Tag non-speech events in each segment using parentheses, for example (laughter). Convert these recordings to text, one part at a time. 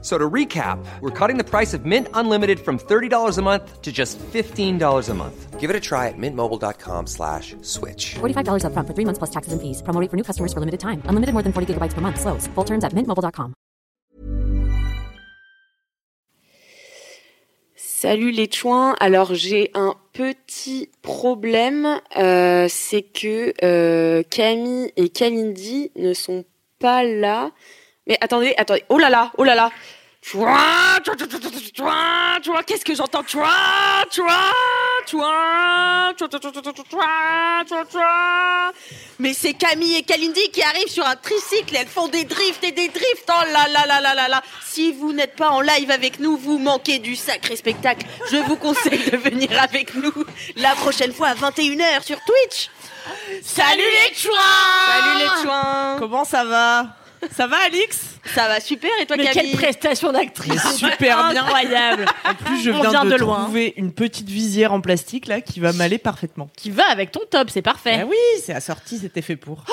F- So to recap, we're cutting the price of Mint Unlimited from $30 a month to just $15 a month. Give it a try at mintmobile.com slash switch. $45 upfront for three months plus taxes and fees. Promo rate for new customers for limited time. Unlimited more than 40 gigabytes per month. Slows. Full terms at mintmobile.com. Salut les chouins. Alors j'ai un petit problème, euh, c'est que euh, Camille et Kalindi ne sont pas là. Mais attendez, attendez. Oh là là, oh là là. Qu'est-ce que j'entends Mais c'est Camille et Kalindi qui arrivent sur un tricycle. Elles font des drifts et des drifts. Oh là là là là là là Si vous n'êtes pas en live avec nous, vous manquez du sacré spectacle. Je vous conseille de venir avec nous la prochaine fois à 21h sur Twitch. Salut les chouins Salut les chouins Comment ça va ça va, Alix? Ça va super et toi Mais Camille? quelle prestation d'actrice Super bien. incroyable En plus, je On viens vient de, de loin. trouver une petite visière en plastique là qui va m'aller parfaitement. Qui va avec ton top, c'est parfait. Ah oui, c'est assorti, c'était fait pour.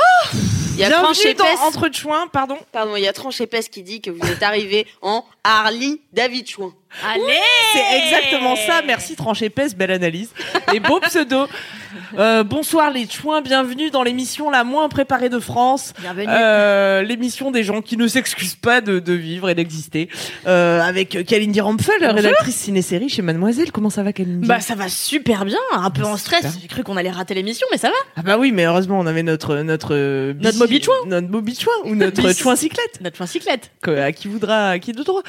Il y a Tranche épaisse. Entre Chouins, pardon. Pardon, il y a Tranche épaisse qui dit que vous êtes arrivé en Harley David Chouin. Allez C'est exactement ça. Merci, tranche épaisse, belle analyse. Et beau pseudo. Euh, bonsoir les chouins, bienvenue dans l'émission la moins préparée de France. Bienvenue. Euh, l'émission des gens qui ne s'excusent pas de, de vivre et d'exister. Euh, avec Kalindi Rampfel, rédactrice ciné-série chez Mademoiselle. Comment ça va Kalindi? Bah ça va super bien, un peu en stress. J'ai cru qu'on allait rater l'émission, mais ça va. Ah bah oui, mais heureusement on avait notre notre Notre Moby Chouin. notre Moby Chouin ou notre. Chouin cyclette. Notre fin cyclette. À qui voudra, à qui de droit.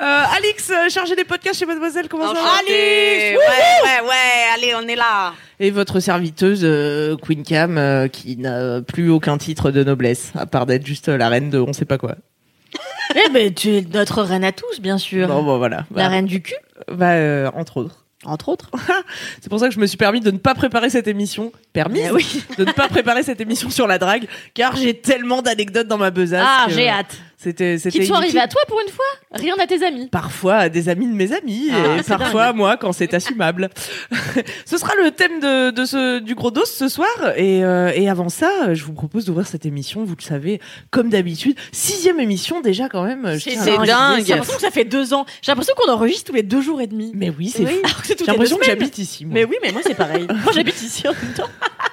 Euh, Alix, euh, des podcasts chez Mademoiselle, comment ça va Enchantée. Ouais, ouais, ouais, allez, on est là. Et votre serviteuse euh, Queen Cam euh, qui n'a plus aucun titre de noblesse à part d'être juste la reine de on sait pas quoi. (laughs) Eh ben tu es notre reine à tous, bien sûr. Bon, bon voilà. La Bah, reine du cul, bah, euh, entre autres. entre autres. (laughs) C'est pour ça que je me suis permis de ne pas préparer cette émission. Permis Eh oui. de ne pas préparer cette émission sur la drague, car j'ai tellement d'anecdotes dans ma besace. Ah, que j'ai hâte. C'était, c'était Qui te sont arrivés à toi pour une fois Rien à tes amis. Parfois à des amis de mes amis Ah, et parfois dingue. moi quand c'est assumable. (laughs) ce sera le thème de, de ce, du gros dos ce soir et, euh, et avant ça, je vous propose d'ouvrir cette émission, vous le savez, comme d'habitude. Sixième émission déjà quand même. C'est à dingue. J'ai l'impression que ça fait deux ans. J'ai l'impression qu'on enregistre tous les deux jours et demi. Mais oui, c'est (laughs) toutes J'ai l'impression que j'habite ici. moi. Mais oui, mais moi c'est pareil. (laughs) moi j'habite ici en même temps.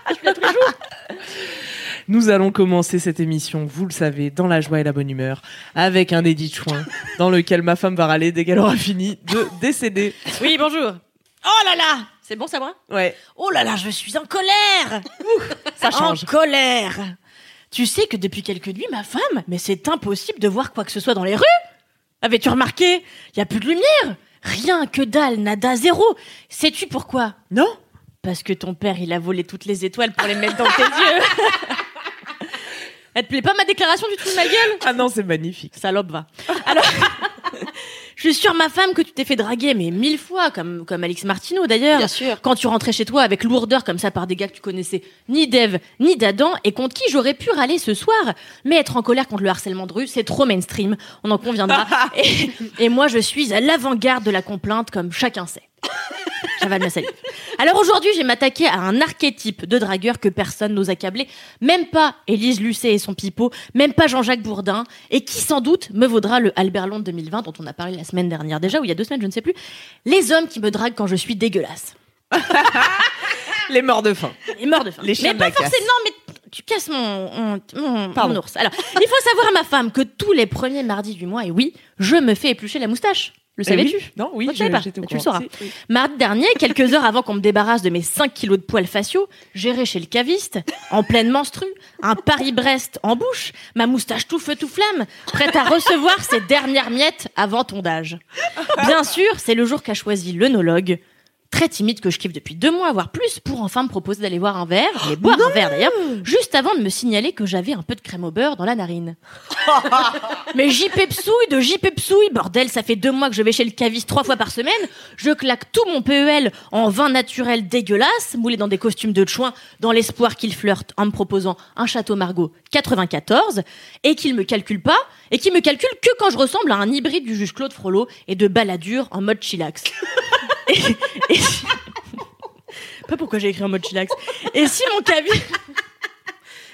Je viens tous les jours. Nous allons commencer cette émission, vous le savez, dans la joie et la bonne humeur, avec un édit chouin (laughs) dans lequel ma femme va râler dès qu'elle aura fini de décéder. Oui, bonjour. Oh là là C'est bon, ça va Ouais. Oh là là, je suis en colère. Ça change. En colère. Tu sais que depuis quelques nuits, ma femme, mais c'est impossible de voir quoi que ce soit dans les rues. Avais-tu remarqué? Il y a plus de lumière. Rien, que dalle, nada, zéro. Sais-tu pourquoi? Non. Parce que ton père, il a volé toutes les étoiles pour les mettre dans tes (laughs) yeux Elle te plaît pas ma déclaration du trou de ma gueule Ah non, c'est magnifique. Salope, va. Alors, (laughs) je suis sûre, ma femme, que tu t'es fait draguer, mais mille fois, comme, comme Alix Martineau d'ailleurs. Bien sûr. Quand tu rentrais chez toi avec lourdeur comme ça par des gars que tu connaissais ni d'Eve, ni d'Adam, et contre qui j'aurais pu râler ce soir. Mais être en colère contre le harcèlement de rue, c'est trop mainstream, on en conviendra. (laughs) et, et moi, je suis à l'avant-garde de la complainte, comme chacun sait. J'avale ma salive. Alors aujourd'hui, je vais m'attaquer à un archétype de dragueur que personne n'ose accabler. Même pas Élise Lucet et son pipeau, même pas Jean-Jacques Bourdin, et qui sans doute me vaudra le Albert Londres 2020 dont on a parlé la semaine dernière déjà, ou il y a deux semaines, je ne sais plus. Les hommes qui me draguent quand je suis dégueulasse. (laughs) Les morts de faim. Et mort de faim. Les chiens mais de pas forcément, non, mais tu casses mon, mon, mon- ours. Alors, il faut savoir, ma femme, que tous les premiers mardis du mois, et oui, je me fais éplucher la moustache. Le savais-tu oui. Non, oui, je pas. Tu le sauras. Si, oui. Mardi dernier, quelques heures avant qu'on me débarrasse de mes 5 kilos de poils faciaux, j'irai chez le caviste, en pleine menstrue, un Paris-Brest en bouche, ma moustache tout feu tout flamme, prête à recevoir ses dernières miettes avant tondage. Bien sûr, c'est le jour qu'a choisi l'œnologue très timide que je kiffe depuis deux mois, voire plus, pour enfin me proposer d'aller voir un verre, mais boire un verre d'ailleurs, juste avant de me signaler que j'avais un peu de crème au beurre dans la narine. (laughs) mais j'y pepsouille de j'y pepsouille, bordel, ça fait deux mois que je vais chez le caviste trois fois par semaine, je claque tout mon PEL en vin naturel dégueulasse, moulé dans des costumes de chouin, dans l'espoir qu'il flirte en me proposant un château Margaux 94, et qu'il me calcule pas, et qu'il me calcule que quand je ressemble à un hybride du juge Claude Frollo et de baladure en mode chillax. (laughs) Et- et- Pas pourquoi j'ai écrit en mode chillax. Et si mon caviste...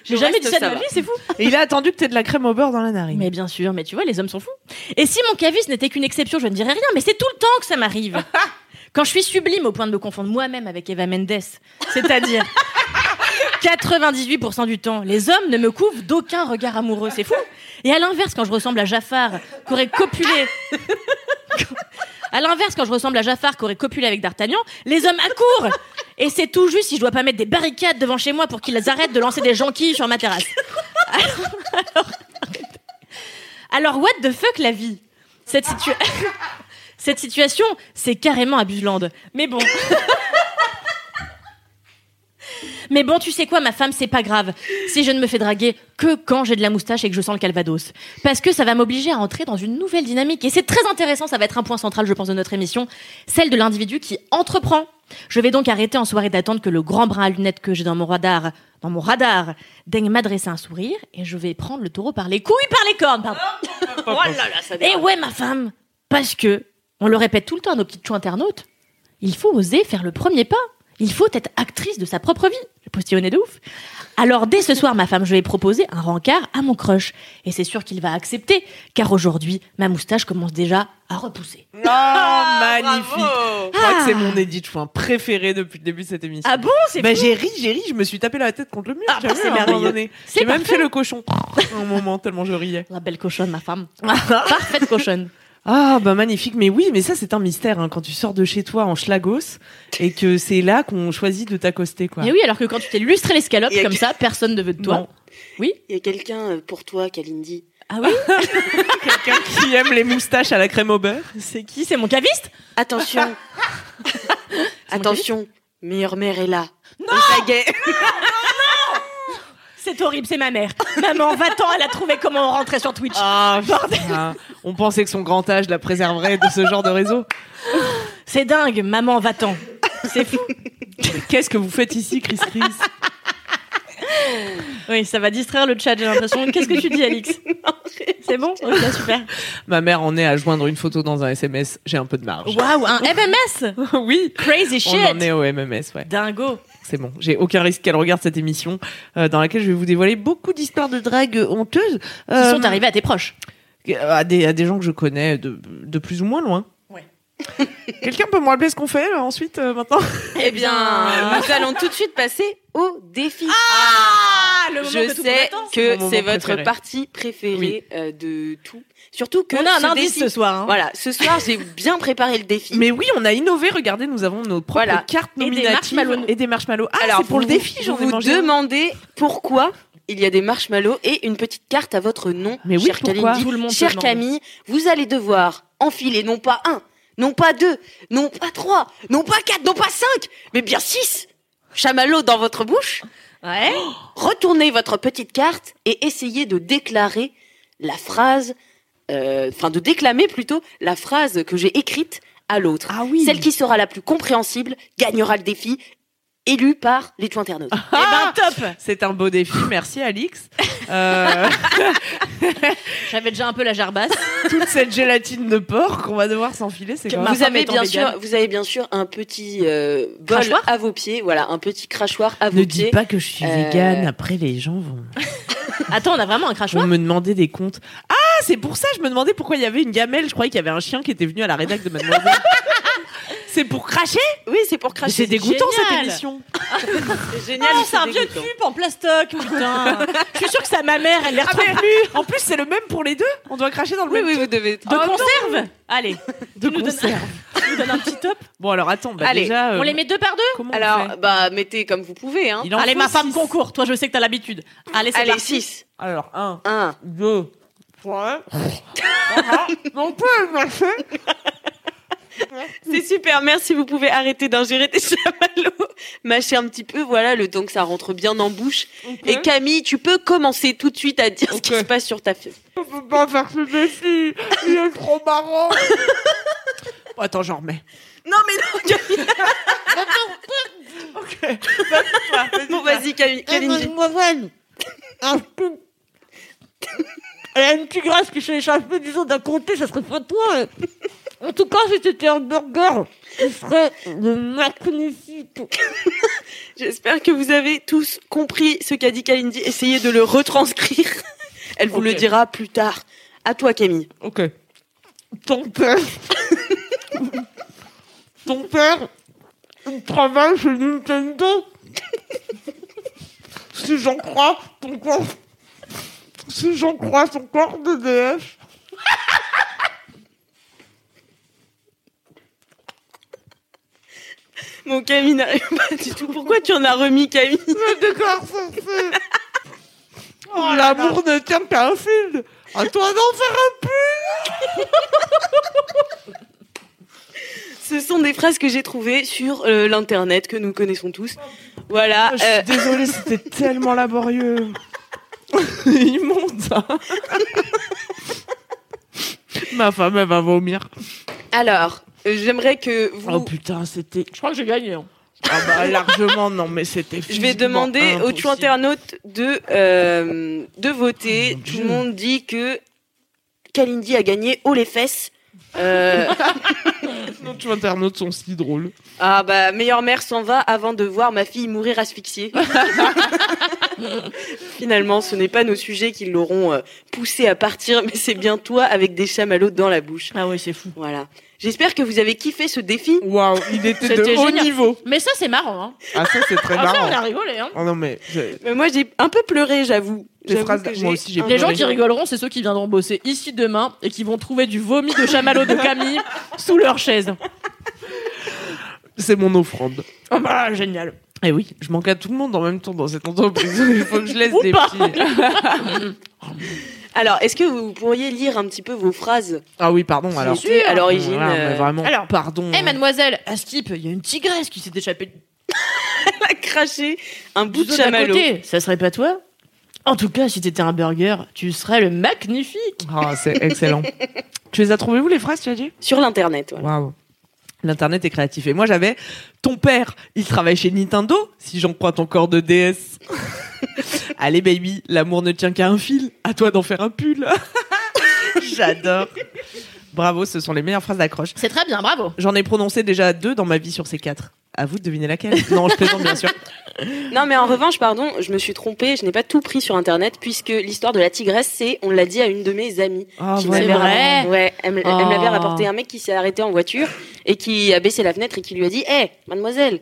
J'ai jamais dit ça de ma vie, c'est fou. Et il a attendu que t'aies de la crème au beurre dans la narine. Mais bien sûr, mais tu vois, les hommes sont fous. Et si mon caviste n'était qu'une exception, je ne dirais rien, mais c'est tout le temps que ça m'arrive. (laughs) Quand je suis sublime au point de me confondre moi-même avec Eva Mendes, c'est-à-dire (laughs) 98% du temps, les hommes ne me couvrent d'aucun regard amoureux, c'est fou. Et à l'inverse, quand je ressemble à Jafar, qu'aurait copulé. (laughs) À l'inverse, quand je ressemble à Jafar, qu'aurait copulé avec D'Artagnan, les hommes accourent Et c'est tout juste si je dois pas mettre des barricades devant chez moi pour qu'ils arrêtent de lancer des jonquilles sur ma terrasse. Alors, what the fuck la vie? (laughs) Cette situation, c'est carrément abuselande. Mais bon. (laughs) Mais bon, tu sais quoi, ma femme, c'est pas grave. Si je ne me fais draguer que quand j'ai de la moustache et que je sens le calvados. Parce que ça va m'obliger à entrer dans une nouvelle dynamique. Et c'est très intéressant, ça va être un point central, je pense, de notre émission. Celle de l'individu qui entreprend. Je vais donc arrêter en soirée d'attendre que le grand brin à lunettes que j'ai dans mon radar, dans mon radar, daigne m'adresser un sourire et je vais prendre le taureau par les couilles, par les cornes, pardon. Oh là là, ça Et ouais, ma femme, parce que, on le répète tout le temps à nos petites choues internautes, il faut oser faire le premier pas. Il faut être actrice de sa propre vie. Je postillonnais de ouf. Alors, dès ce soir, ma femme, je vais proposer un rencard à mon crush. Et c'est sûr qu'il va accepter, car aujourd'hui, ma moustache commence déjà à repousser. Oh, magnifique. Je crois Ah. que c'est mon Edith Chouin préféré depuis le début de cette émission. Ah bon, c'est bah, j'ai ri, j'ai ri, je me suis tapé la tête contre le mur. Ah, bah, c'est merveilleux. J'ai même fait le cochon (laughs) un moment tellement je riais. La belle cochonne, ma femme. (laughs) Parfaite cochonne. Ah bah magnifique, mais oui, mais ça c'est un mystère hein, quand tu sors de chez toi en schlagos et que c'est là qu'on choisit de t'accoster quoi. Et oui, alors que quand tu t'es lustré l'escalope comme que- ça, personne ne veut de toi. Non. Oui Il y a quelqu'un euh, pour toi, Kalindi. Ah oui (laughs) Quelqu'un qui aime les moustaches à la crème au beurre. C'est qui? C'est mon caviste? Attention. (laughs) Attention. Meilleure mère est là. Non C'est horrible, c'est ma mère. Maman, va-t'en, elle a trouvé comment rentrer sur Twitch. Ah putain. On pensait que son grand âge la préserverait de ce genre de réseau. C'est dingue, maman, va-t'en. C'est fou. Qu'est-ce que vous faites ici, Chris Chris? Oui, ça va distraire le chat, j'ai l'impression. Qu'est-ce que tu dis, Alix? (laughs) C'est bon? Ok, super. Ma mère en est à joindre une photo dans un SMS. J'ai un peu de marge. Waouh, un MMS (laughs) oui. Crazy shit On en est au MMS, ouais. Dingo C'est bon. J'ai aucun risque qu'elle regarde cette émission euh, dans laquelle je vais vous dévoiler beaucoup d'histoires de drague honteuses. Qui euh, sont arrivés à tes proches. à des, à des gens que je connais de, de plus ou moins loin. (laughs) Quelqu'un peut me rappeler ce qu'on fait là, ensuite euh, maintenant Eh bien, nous allons tout de suite passer au défi. Ah le moment Je que tout le monde sais attend. C'est mon que moment c'est votre préféré. partie préférée Oui. euh, de tout. Surtout que On a un ce indice défi- ce soir. hein. Voilà, ce soir j'ai bien préparé le défi. Mais oui, on a innové. Regardez, nous avons nos propres Voilà. cartes Et des nominatives marshmallows. et des marshmallows. Ah, Alors c'est pour vous- le défi, j'en ai vous mangé. un. demandez pourquoi il y a des marshmallows et une petite carte à votre nom, Mais oui, cher pourquoi? Kalindi. Tout le monde demande. Camille, vous allez devoir enfiler non pas un, non pas deux, non pas trois, non pas quatre, non pas cinq, mais bien six chamallows dans votre bouche. Ouais. (gasps) Retournez votre petite carte et essayez de déclarer la phrase, euh, enfin de déclamer plutôt la phrase que j'ai écrite à l'autre. Ah oui. Celle qui sera la plus compréhensible gagnera le défi, élu par les tout internautes. (laughs) Eh ben top C'est un beau défi. Merci, Alix. (laughs) Euh, (laughs) J'avais déjà un peu la jarbasse. toute cette gélatine de porc qu'on va devoir s'enfiler, c'est quand Ma même. vous femme avez bien sûr, vous avez bien sûr un petit euh, bol Crachoir à vos pieds, voilà, un petit crachoir à vos Ne pieds. dis pas que je suis Euh, végane. Après, les gens vont, Attends, on a vraiment un crachoir me demander des comptes. Ah, c'est pour ça. Je me demandais pourquoi il y avait une gamelle. Je croyais qu'il y avait un chien qui était venu à la rédac de Mademoiselle. C'est pour cracher. Oui, c'est pour cracher. C'est dégoûtant cette émission. (laughs) C'est génial. Ah, c'est un vieux dégoûtant. tube en plastoc, putain. (laughs) Je suis sûre que c'est à ma mère, elle les Ah, plus. En plus, c'est le même pour les deux. On doit cracher dans le Oui, même oui, tube. vous devez. De Oh, non. conserve Allez, de tu nous donnes- conserve. tu nous donnes un petit top. Bon, alors attends. Bah, Allez, déjà, euh, On les met deux par deux comment on Alors, fait bah, mettez comme vous pouvez, hein. Allez, faut ma femme six. concours. Toi, je sais que t'as l'habitude. Allez, c'est Allez, parti. 6, Alors, un, 1, deux, trois. Non plus, marcher. C'est super, merci. Vous pouvez arrêter d'ingérer des (laughs) chamallows, mâcher un petit peu, voilà, le temps que ça rentre bien en bouche. Et Camille, tu peux commencer tout de suite à dire ce qui se passe sur ta feuille. On peut pas faire ce défi. Il est trop marrant. Bon, (laughs) attends, j'en remets. Non, mais non, Camille. Ok. Bon, vas-y, Camille. Camille. Peu- Elle a une tigresse qui s'est échappée, disons, d'un côté, ça serait pas toi. En tout cas, si c'était un burger, ce serait le magnifique. (laughs) J'espère que vous avez tous compris ce qu'a dit Kalindi. Essayez de le retranscrire. (laughs) Elle vous le dira plus tard. À toi, Camille. Ok. Ton père. Ton père, il travaille chez Nintendo. (laughs) si j'en crois, ton corps. Si j'en crois son corps de DS. Mon Camille n'arrive pas du tout. Pourquoi tu en as remis, Camille Le décor s'en fait. Oh, l'amour ne tient qu'à un fil. À toi d'en faire un peu. Ce sont des phrases que j'ai trouvées sur euh, l'internet que nous connaissons tous. Voilà. Je suis euh, désolée, c'était (laughs) tellement laborieux. (laughs) Immonde. hein. (laughs) Ma femme, elle va vomir. alors, j'aimerais que vous. Oh putain, c'était. Je crois que j'ai gagné. hein. Ah bah (laughs) largement, non, mais c'était. Je vais physiquement demander aux impossible. two internautes de, euh, de voter. Oh Tout le monde dit que Kalindi a gagné haut les fesses. Euh, (laughs) Nos two internautes sont si drôles. ah bah, meilleure mère s'en va avant de voir ma fille mourir asphyxiée. (laughs) Finalement, ce n'est pas nos sujets qui l'auront euh, poussé à partir, mais c'est bien toi avec des chamallows dans la bouche. Ah oui, c'est fou. Voilà. J'espère que vous avez kiffé ce défi. Waouh, il était de haut génial. niveau. Mais ça, c'est marrant. Hein. Ah ça c'est très Ah, marrant. on a rigolé. Hein. Oh non mais Mais moi, j'ai un peu pleuré, j'avoue. Les phrases- moi aussi, j'ai Les gens qui rigoleront, c'est ceux qui viendront bosser ici demain et qui vont trouver du vomi de chamallow de Camille (laughs) sous leur chaise. c'est mon offrande. Oh bah, génial. Et oui, je manque à tout le monde en même temps dans cette entreprise. Il faut que je laisse Ou des pas. petits. (laughs) Alors, est-ce que vous pourriez lire un petit peu vos phrases Ah oui, pardon. Alors, à l'origine Voilà, mais euh, vraiment. Alors, pardon. Eh mademoiselle, à Skip, il y a une tigresse qui s'est échappée (laughs) à cracher un bout de chamallow côté. Ça serait pas toi? En tout cas, si t'étais un burger, tu serais le magnifique. Ah, c'est excellent. (laughs) tu les as trouvées où les phrases, tu as dit sur l'internet. voilà. Waouh. L'internet est créatif. Et moi, j'avais ton père, il travaille chez Nintendo, si j'en crois ton corps de DS. (laughs) Allez, baby, l'amour ne tient qu'à un fil. À toi d'en faire un pull. (laughs) J'adore. Bravo, ce sont les meilleures phrases d'accroche. C'est très bien, bravo. J'en ai prononcé déjà deux dans ma vie sur ces quatre. À vous de deviner laquelle. (laughs) Non, je plaisante bien sûr. Non, mais en revanche, pardon, je me suis trompée. Je n'ai pas tout pris sur internet puisque l'histoire de la tigresse, c'est, on l'a dit à une de mes amies. Ah, qui vrai Ouais, elle, me- elle Oh. m'avait rapporté un mec qui s'est arrêté en voiture et qui a baissé la fenêtre et qui lui a dit, hé, mademoiselle,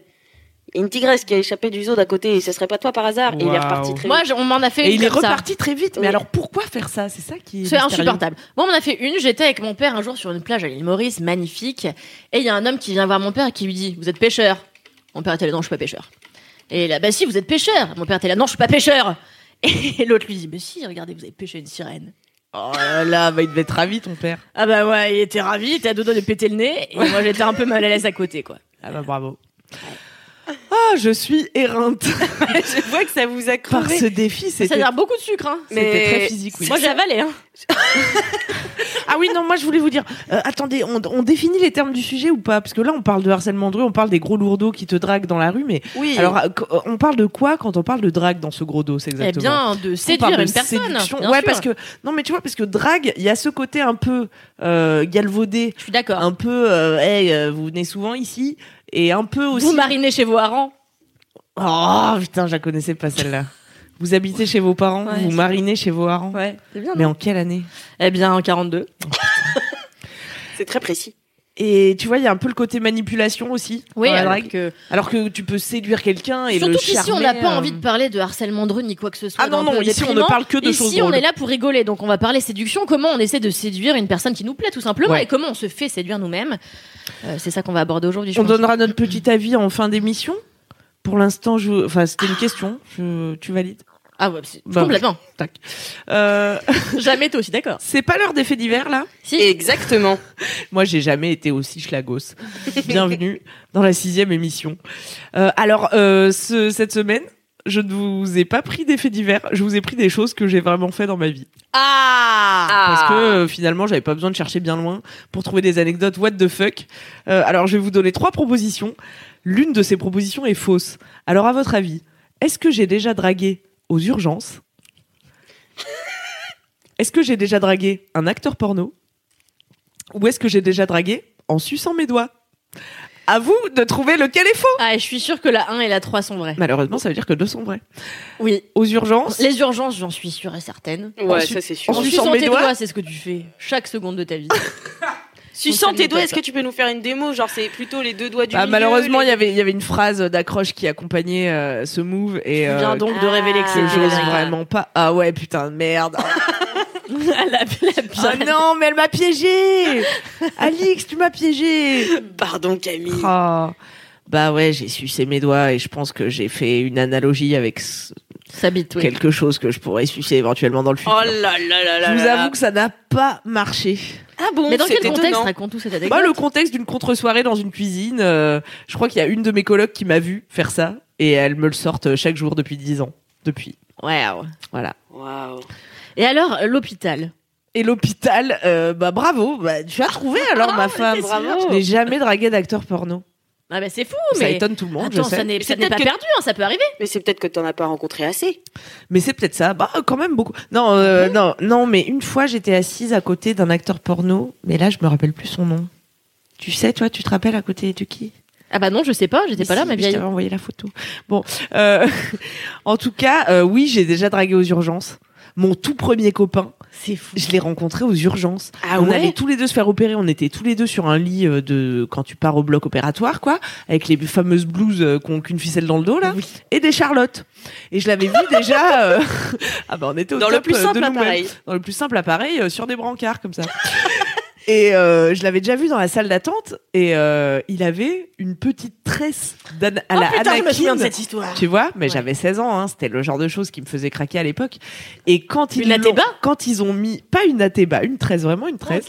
une tigresse qui a échappé du zoo d'à côté. Ce serait pas toi par hasard Et il est reparti très Moi, vite. je- on m'en a fait Et une il est ça. reparti très vite. Mais Oui. alors pourquoi faire ça? C'est ça qui est. C'est insupportable. Moi, on en a fait une. J'étais avec mon père un jour sur une plage à l'île Maurice, magnifique. Et il y a un homme qui vient voir mon père et qui lui dit Vous êtes pêcheur Mon père était là Non, je suis pas pêcheur. Et là, bah si, vous êtes pêcheur. Mon père était là Non, je suis pas pêcheur. Et (laughs) l'autre lui dit Mais si, regardez, vous avez pêché une sirène. Oh là là, bah, il devait être ravi ton père. Ah bah ouais, il était ravi, il était à deux doigts de péter le nez. Et moi, j'étais un peu mal à l'aise à côté, quoi. Ah bah bravo. Ah, je suis éreinte (laughs) je vois que ça vous a par crevé. ce défi. Ça C'était veut dire beaucoup de sucre, hein. c'était Mais- très physique. Oui. Moi, j'ai avalé, hein. Ah oui, non, moi je voulais vous dire. euh, attendez, on, on définit les termes du sujet ou pas? Parce que là, on parle de harcèlement de rue, on parle des gros lourdeaux qui te draguent dans la rue, mais Oui. alors, euh, qu- on parle de quoi quand on parle de drague dans ce gros dos C'est Eh exactement. bien, de On séduire parle de une personne. bien ouais, sûr. parce que non, mais tu vois, parce que drague, il y a ce côté un peu euh, galvaudé, Je suis d'accord. un peu, euh, hey, euh, vous venez souvent ici, et un peu aussi. Vous marinez chez vos harengs. Oh putain, je la connaissais pas celle-là. Vous habitez chez vos parents, Ouais, vous marinez chez vos parents. Ouais, c'est bien. Mais en quelle année Eh bien, en 42. (laughs) C'est très précis. Et tu vois, il y a un peu le côté manipulation aussi. Oui, alors que... Alors que tu peux séduire quelqu'un et Surtout le qu'ici, on n'a pas euh, envie de parler de harcèlement de rue ni quoi que ce soit. Ah non, non, ici, on ne parle que de ici, choses on drôles. est là pour rigoler, donc on va parler séduction, comment on essaie de séduire une personne qui nous plaît tout simplement Ouais. et comment on se fait séduire nous-mêmes. Euh, c'est ça qu'on va aborder aujourd'hui. On pense. donnera notre petit avis en fin d'émission. Pour l'instant, je... enfin, c'était une question. Je- Tu valides Ah ouais, c'est- Bah, complètement. Tac. Euh, (laughs) Jamais été aussi d'accord. c'est pas l'heure des faits divers là? Si. Exactement. (laughs) Moi, j'ai jamais été aussi schlagos. Bienvenue dans la sixième émission. Euh, alors, euh, ce- cette semaine, je ne vous ai pas pris des faits divers. Je vous ai pris des choses que j'ai vraiment fait dans ma vie. Ah, Parce que euh, finalement, j'avais pas besoin de chercher bien loin pour trouver des anecdotes what the fuck? Euh, alors, je vais vous donner trois propositions. L'une de ces propositions est fausse. Alors, à votre avis, est-ce que j'ai déjà dragué aux urgences? Est-ce que j'ai déjà dragué un acteur porno? Ou est-ce que j'ai déjà dragué en suçant mes doigts? À vous de trouver lequel est faux. Ah, je suis sûre que la 1 et la 3 sont vraies. Malheureusement, ça veut dire que deux sont vrais. Oui. Aux urgences, Les urgences, j'en suis sûre et certaine. Ouais, ça c'est sûr. En suçant mes tes doigts. doigts, c'est ce que tu fais chaque seconde de ta vie. (laughs) Suçant tes doigts, est-ce que tu peux nous faire une démo? Genre, c'est plutôt les deux doigts du Bah, milieu, malheureusement, il les- y avait il y avait une phrase d'accroche qui accompagnait euh, ce move et Tu euh, viens donc de ah. révéler que c'est Ah. j'ose vrai. vraiment pas. Ah ouais, putain de merde. (laughs) (laughs) la, la Ah non, mais elle m'a piégé. Alix, tu m'as piégé. Pardon, Camille. Ah. Bah ouais, j'ai sucé mes doigts et je pense que j'ai fait une analogie avec ce- Ça bite, oui. quelque chose que je pourrais sucer éventuellement dans le futur. Oh là là là là je vous là là. avoue que ça n'a pas marché. Ah bon, Mais dans quel contexte étonnant. raconte-nous cette anecdote Bah, le contexte d'une contre-soirée dans une cuisine, euh, je crois qu'il y a une de mes colocs qui m'a vu faire ça et elle me le sorte chaque jour depuis 10 ans. Depuis. Wow. Voilà. Waouh. Et alors, l'hôpital Et l'hôpital, euh, bah bravo, bah, tu as trouvé alors ma femme. bravo. Je n'ai jamais dragué d'acteur porno. Ah bah c'est fou, Ça mais... étonne tout le monde, Attends, je sais. ça n'est pas que- perdu, hein, ça peut arriver. Mais c'est peut-être que t'en as pas rencontré assez. Mais c'est peut-être ça. Bah quand même beaucoup. Non, euh, non, non, mais une fois j'étais assise à côté d'un acteur porno, mais là je me rappelle plus son nom. Tu sais, toi, tu te rappelles à côté de qui? Ah bah non, je sais pas, j'étais pas là, si, ma Je vieille. t'avais envoyé la photo. Bon, euh, (laughs) en tout cas, euh, oui, j'ai déjà dragué aux urgences. Mon tout premier copain, C'est fou. je l'ai rencontré aux urgences. Ah on ouais allait tous les deux se faire opérer. On était tous les deux sur un lit euh, de quand tu pars au bloc opératoire, quoi, avec les fameuses blouses euh, qui ont qu'une ficelle dans le dos là, et des charlottes. Et je l'avais vu déjà. euh, (laughs) ah bah on était au Dans le plus euh, simple nous-mêmes. appareil. Dans le plus simple appareil, euh, sur des brancards comme ça. Et euh, je l'avais déjà vu dans la salle d'attente et euh, il avait une petite tresse à la Oh putain, je me souviens de Anakin. cette histoire. Tu vois, mais Ouais. j'avais 16 ans, hein, c'était le genre de choses qui me faisait craquer à l'époque. Et quand ils Une l'ont- quand ils ont mis pas une atéba, une tresse, vraiment une tresse.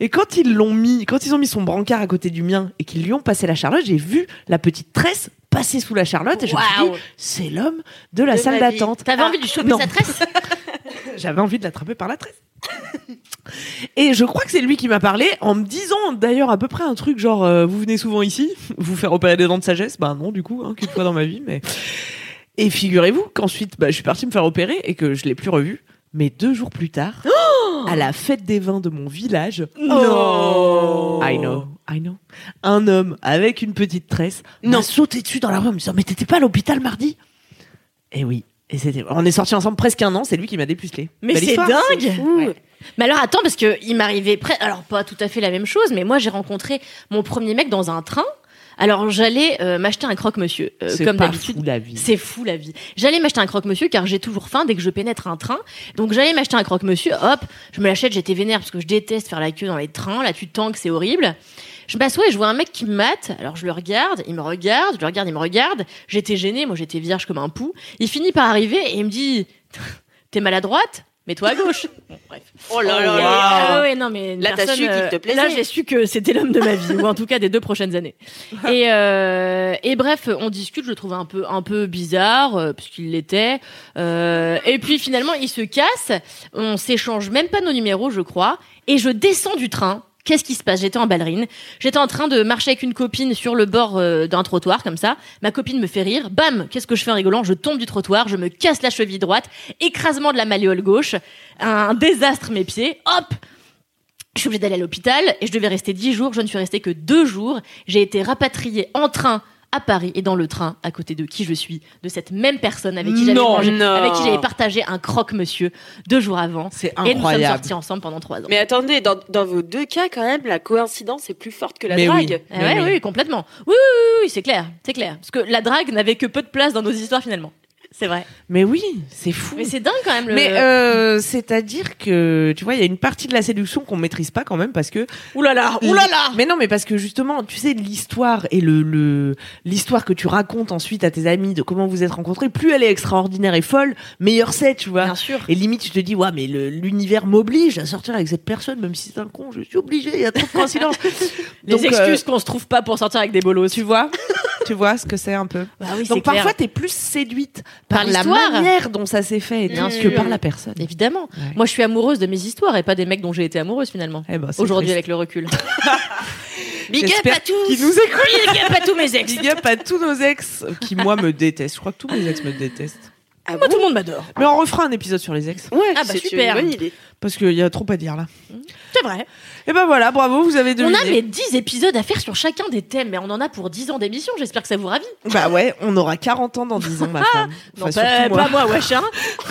Et quand ils l'ont mis, quand ils ont mis son brancard à côté du mien et qu'ils lui ont passé la charlotte, j'ai vu la petite tresse passer sous la charlotte et je me suis dit, c'est l'homme de la De salle d'attente. T'avais Ah, envie de lui choper sa tresse (laughs) J'avais envie de l'attraper par la tresse. (laughs) Et je crois que c'est lui qui m'a parlé en me disant d'ailleurs à peu près un truc genre euh, vous venez souvent ici (laughs) vous faire opérer des dents de sagesse? Bah non du coup hein, qu'une fois dans ma vie mais (laughs) et figurez-vous qu'ensuite bah, je suis partie me faire opérer et que je l'ai plus revu. Mais deux jours plus tard (gasps) à la fête des vins de mon village Non. I know I know un homme avec une petite tresse m'a sauté dessus dans la rue en me disant mais t'étais pas à l'hôpital mardi? Et oui et c'était on est sortis ensemble presque un an c'est lui qui m'a dépucelé Mais Belle c'est histoire. dingue Ouais. Mais alors attends, parce que il m'arrivait près... Alors pas tout à fait la même chose, mais moi j'ai rencontré mon premier mec dans un train. Alors j'allais euh, m'acheter un croque-monsieur, euh, C'est comme pas d'habitude. fou, la vie. C'est fou la vie. J'allais m'acheter un croque-monsieur car j'ai toujours faim dès que je pénètre un train. Donc j'allais m'acheter un croque-monsieur, hop, je me l'achète, j'étais vénère parce que je déteste faire la queue dans les trains, là tu tanques, c'est horrible. Je m'assois et je vois un mec qui me mate, alors je le regarde, il me regarde, je le regarde, il me regarde. J'étais gênée, moi j'étais vierge comme un pou. Il finit par arriver et il me dit T'es maladroite Mets-toi à gauche. Bref. Oh là là là. ah ouais, non, mais Là, t'as su qu'il euh, te plaisait. Là, j'ai su que c'était l'homme de ma vie, ou en tout cas des deux prochaines années. (laughs) Et, euh, et bref, on discute, je le trouve un peu, un peu bizarre, euh, puisqu'il l'était. Euh, et puis finalement, il se casse, on s'échange même pas nos numéros, je crois, et je descends du train. Qu'est-ce qui se passe? J'étais en ballerine. J'étais en train de marcher avec une copine sur le bord euh, d'un trottoir, comme ça. Ma copine me fait rire. Bam Qu'est-ce que je fais en rigolant? Je tombe du trottoir, je me casse la cheville droite, écrasement de la malléole gauche, un désastre mes pieds. Hop je suis obligée d'aller à l'hôpital et je devais rester 10 jours. Je ne suis restée que deux jours. J'ai été rapatriée en train à Paris et dans le train à côté de qui je suis, de cette même personne avec qui j'avais Non, mangé, non. avec qui j'avais partagé un croque-monsieur deux jours avant. C'est Et nous sommes incroyable. sortis ensemble pendant trois ans. Mais attendez, dans, dans vos deux cas, quand même, la coïncidence est plus forte que la Mais oui. drague. Ah ouais, oui. oui. complètement. Oui, oui, oui, oui, c'est clair, c'est clair. Parce que la drague n'avait que peu de place dans nos histoires finalement. C'est vrai. Mais oui, c'est fou. Mais c'est dingue quand même. Le... Mais euh, c'est-à-dire que tu vois, il y a une partie de la séduction qu'on maîtrise pas quand même parce que là là. Mais non, mais parce que justement, tu sais, l'histoire et le le- l'histoire que tu racontes ensuite à tes amis de comment vous êtes rencontrés, plus elle est extraordinaire et folle, meilleur c'est, tu vois. Bien sûr. Et limite, tu te dis, ouais, mais l'univers m'oblige à sortir avec cette personne, même si c'est un con, je suis obligé, il y a trop de coïncidences. (laughs) Les Donc, euh, excuses qu'on se trouve pas pour sortir avec des bolos. tu vois, (laughs) tu vois ce que c'est un peu. Bah oui, Donc parfois, t'es plus séduite par, Par la manière dont ça s'est fait, Bien que sûr. par la personne. Évidemment. Ouais. Moi, je suis amoureuse de mes histoires et pas des mecs dont j'ai été amoureuse finalement. Eh ben, Aujourd'hui, avec le recul. (laughs) Big up à tous qu'ils nous écoutent. Big up à tous mes ex. Big up à tous nos ex qui, moi, me détestent. Je crois que tous mes ex me détestent. Ah Moi, bon tout le monde m'adore? Mais on refera un épisode sur les ex. Ouais, Ah bah, super. une bonne idée. Parce qu'il y a trop à dire là. C'est vrai. Et ben voilà, bravo, vous avez On deviné. a mais 10 épisodes à faire sur chacun des thèmes, mais on en a pour 10 ans d'émission. J'espère que ça vous ravit. Bah ouais, on aura 40 ans dans 10 ans, ma (laughs) femme. Non, pas, moi. pas moi, wesh. Hein.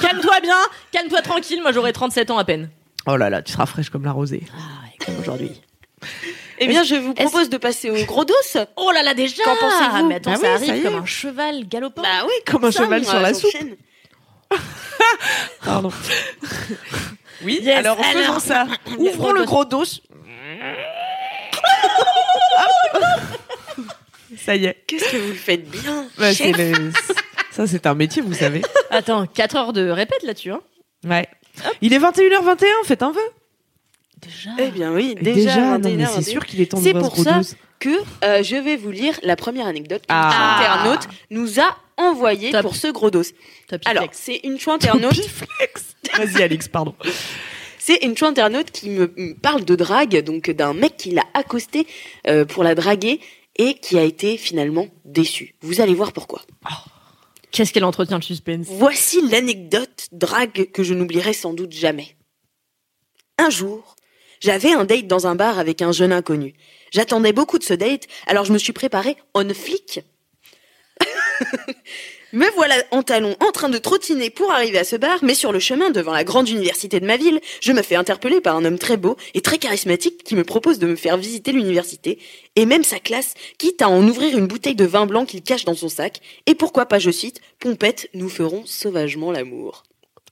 Calme-toi bien, calme-toi tranquille. Moi, j'aurai 37 ans à peine. Oh là là, tu seras fraîche comme la rosée. Ah, ouais, comme aujourd'hui. (laughs) Eh bien, je vous propose de passer au gros dos. Oh là là, déjà Qu'en pensez-vous Mais attends, Ah ça oui, arrive ça comme un cheval galopant. Bah oui, Comme un ça, cheval sur la soupe. (laughs) Pardon. Oui, Yes, alors en faisant ça, ouvrons le gros dos. ça y est. Qu'est-ce que vous le faites bien Bah, c'est chef. le- Ça, c'est un métier, vous savez. Attends, 4 heures de répète là-dessus. Hein. Ouais. Il est 21h21, faites un vœu. Déjà. Eh bien oui, Déjà, déjà, non, mais 21h, c'est sûr qu'il est temps C'est d'ouvrir pour ça que euh, je vais vous lire la première anecdote qu'une Ah. internaute nous a envoyée Top. pour ce gros dos. Top Alors, c'est une chou internaute. (laughs) Vas-y, Alix, pardon. c'est une chou internaute qui me me parle de drague, donc d'un mec qui l'a accosté euh, pour la draguer et qui a été finalement déçu. Vous allez voir pourquoi. Qu'est-ce qu'elle entretient le suspense? Voici l'anecdote drague que je n'oublierai sans doute jamais. Un jour, j'avais un date dans un bar avec un jeune inconnu. J'attendais beaucoup de ce date, alors je me suis préparée on flic. (laughs) Me voilà en talons en train de trottiner pour arriver à ce bar, mais sur le chemin devant la grande université de ma ville, je me fais interpeller par un homme très beau et très charismatique qui me propose de me faire visiter l'université et même sa classe, quitte à en ouvrir une bouteille de vin blanc qu'il cache dans son sac. Et pourquoi pas, je cite, Pompette, nous ferons sauvagement l'amour.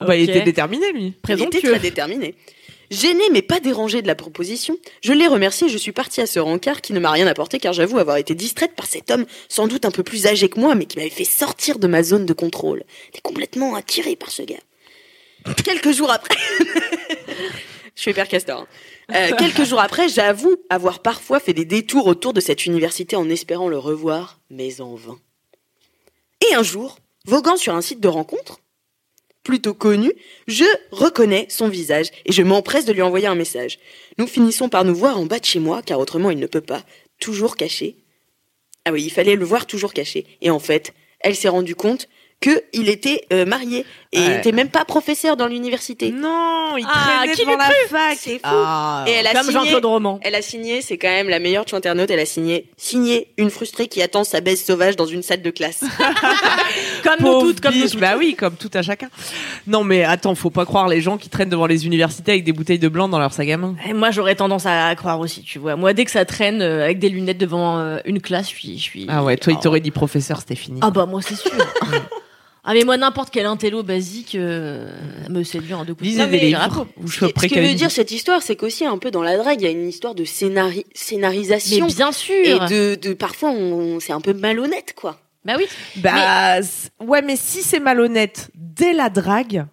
Bah, il était déterminé, lui. Il était très déterminé. Gêné mais pas dérangé de la proposition, je l'ai remercié et je suis partie à ce rencard qui ne m'a rien apporté car j'avoue avoir été distraite par cet homme sans doute un peu plus âgé que moi mais qui m'avait fait sortir de ma zone de contrôle. J'étais complètement attirée par ce gars. Quelques jours après... (laughs) je suis Père Castor. hein. Euh, quelques jours après, j'avoue avoir parfois fait des détours autour de cette université en espérant le revoir, mais en vain. Et un jour, voguant sur un site de rencontre, plutôt connu, je reconnais son visage et je m'empresse de lui envoyer un message. Nous finissons par nous voir en bas de chez moi, car autrement il ne peut pas, toujours caché. Ah oui, il fallait le voir toujours caché. Et en fait, elle s'est rendue compte qu'il était euh, marié et Ouais. était même pas professeur dans l'université. Non, il Ah, traînait qui devant la fac. C'est fou. Ah. Et elle a Comme signé, Jean-Claude Roman. elle a signé, c'est quand même la meilleure tu internaute, elle a signé, signé une frustrée qui attend sa baisse sauvage dans une salle de classe. (laughs) Comme nous Pauvre toutes, comme nous biche. toutes. Bah oui, comme tout à chacun. Non, mais attends, faut pas croire les gens qui traînent devant les universités avec des bouteilles de blanc dans leur sac à main. Et moi, j'aurais tendance à croire aussi, tu vois. Moi, dès que ça traîne euh, avec des lunettes devant euh, une classe, je suis. Je suis... Ah ouais, toi, il Oh. t'aurait dit professeur, c'était fini. Ah bah, moi, c'est sûr. (laughs) ah, mais moi, n'importe quel intello basique euh, me séduit en deux coups. Lisez des livres. Ou je Ce que veut dire cette histoire, c'est qu'aussi un peu dans la drague, il y a une histoire de scénari- Mais scénarisation. bien sûr. et de, de parfois on, c'est un peu malhonnête quoi. Bah oui. Bah, ouais, mais si c'est malhonnête dès la drague,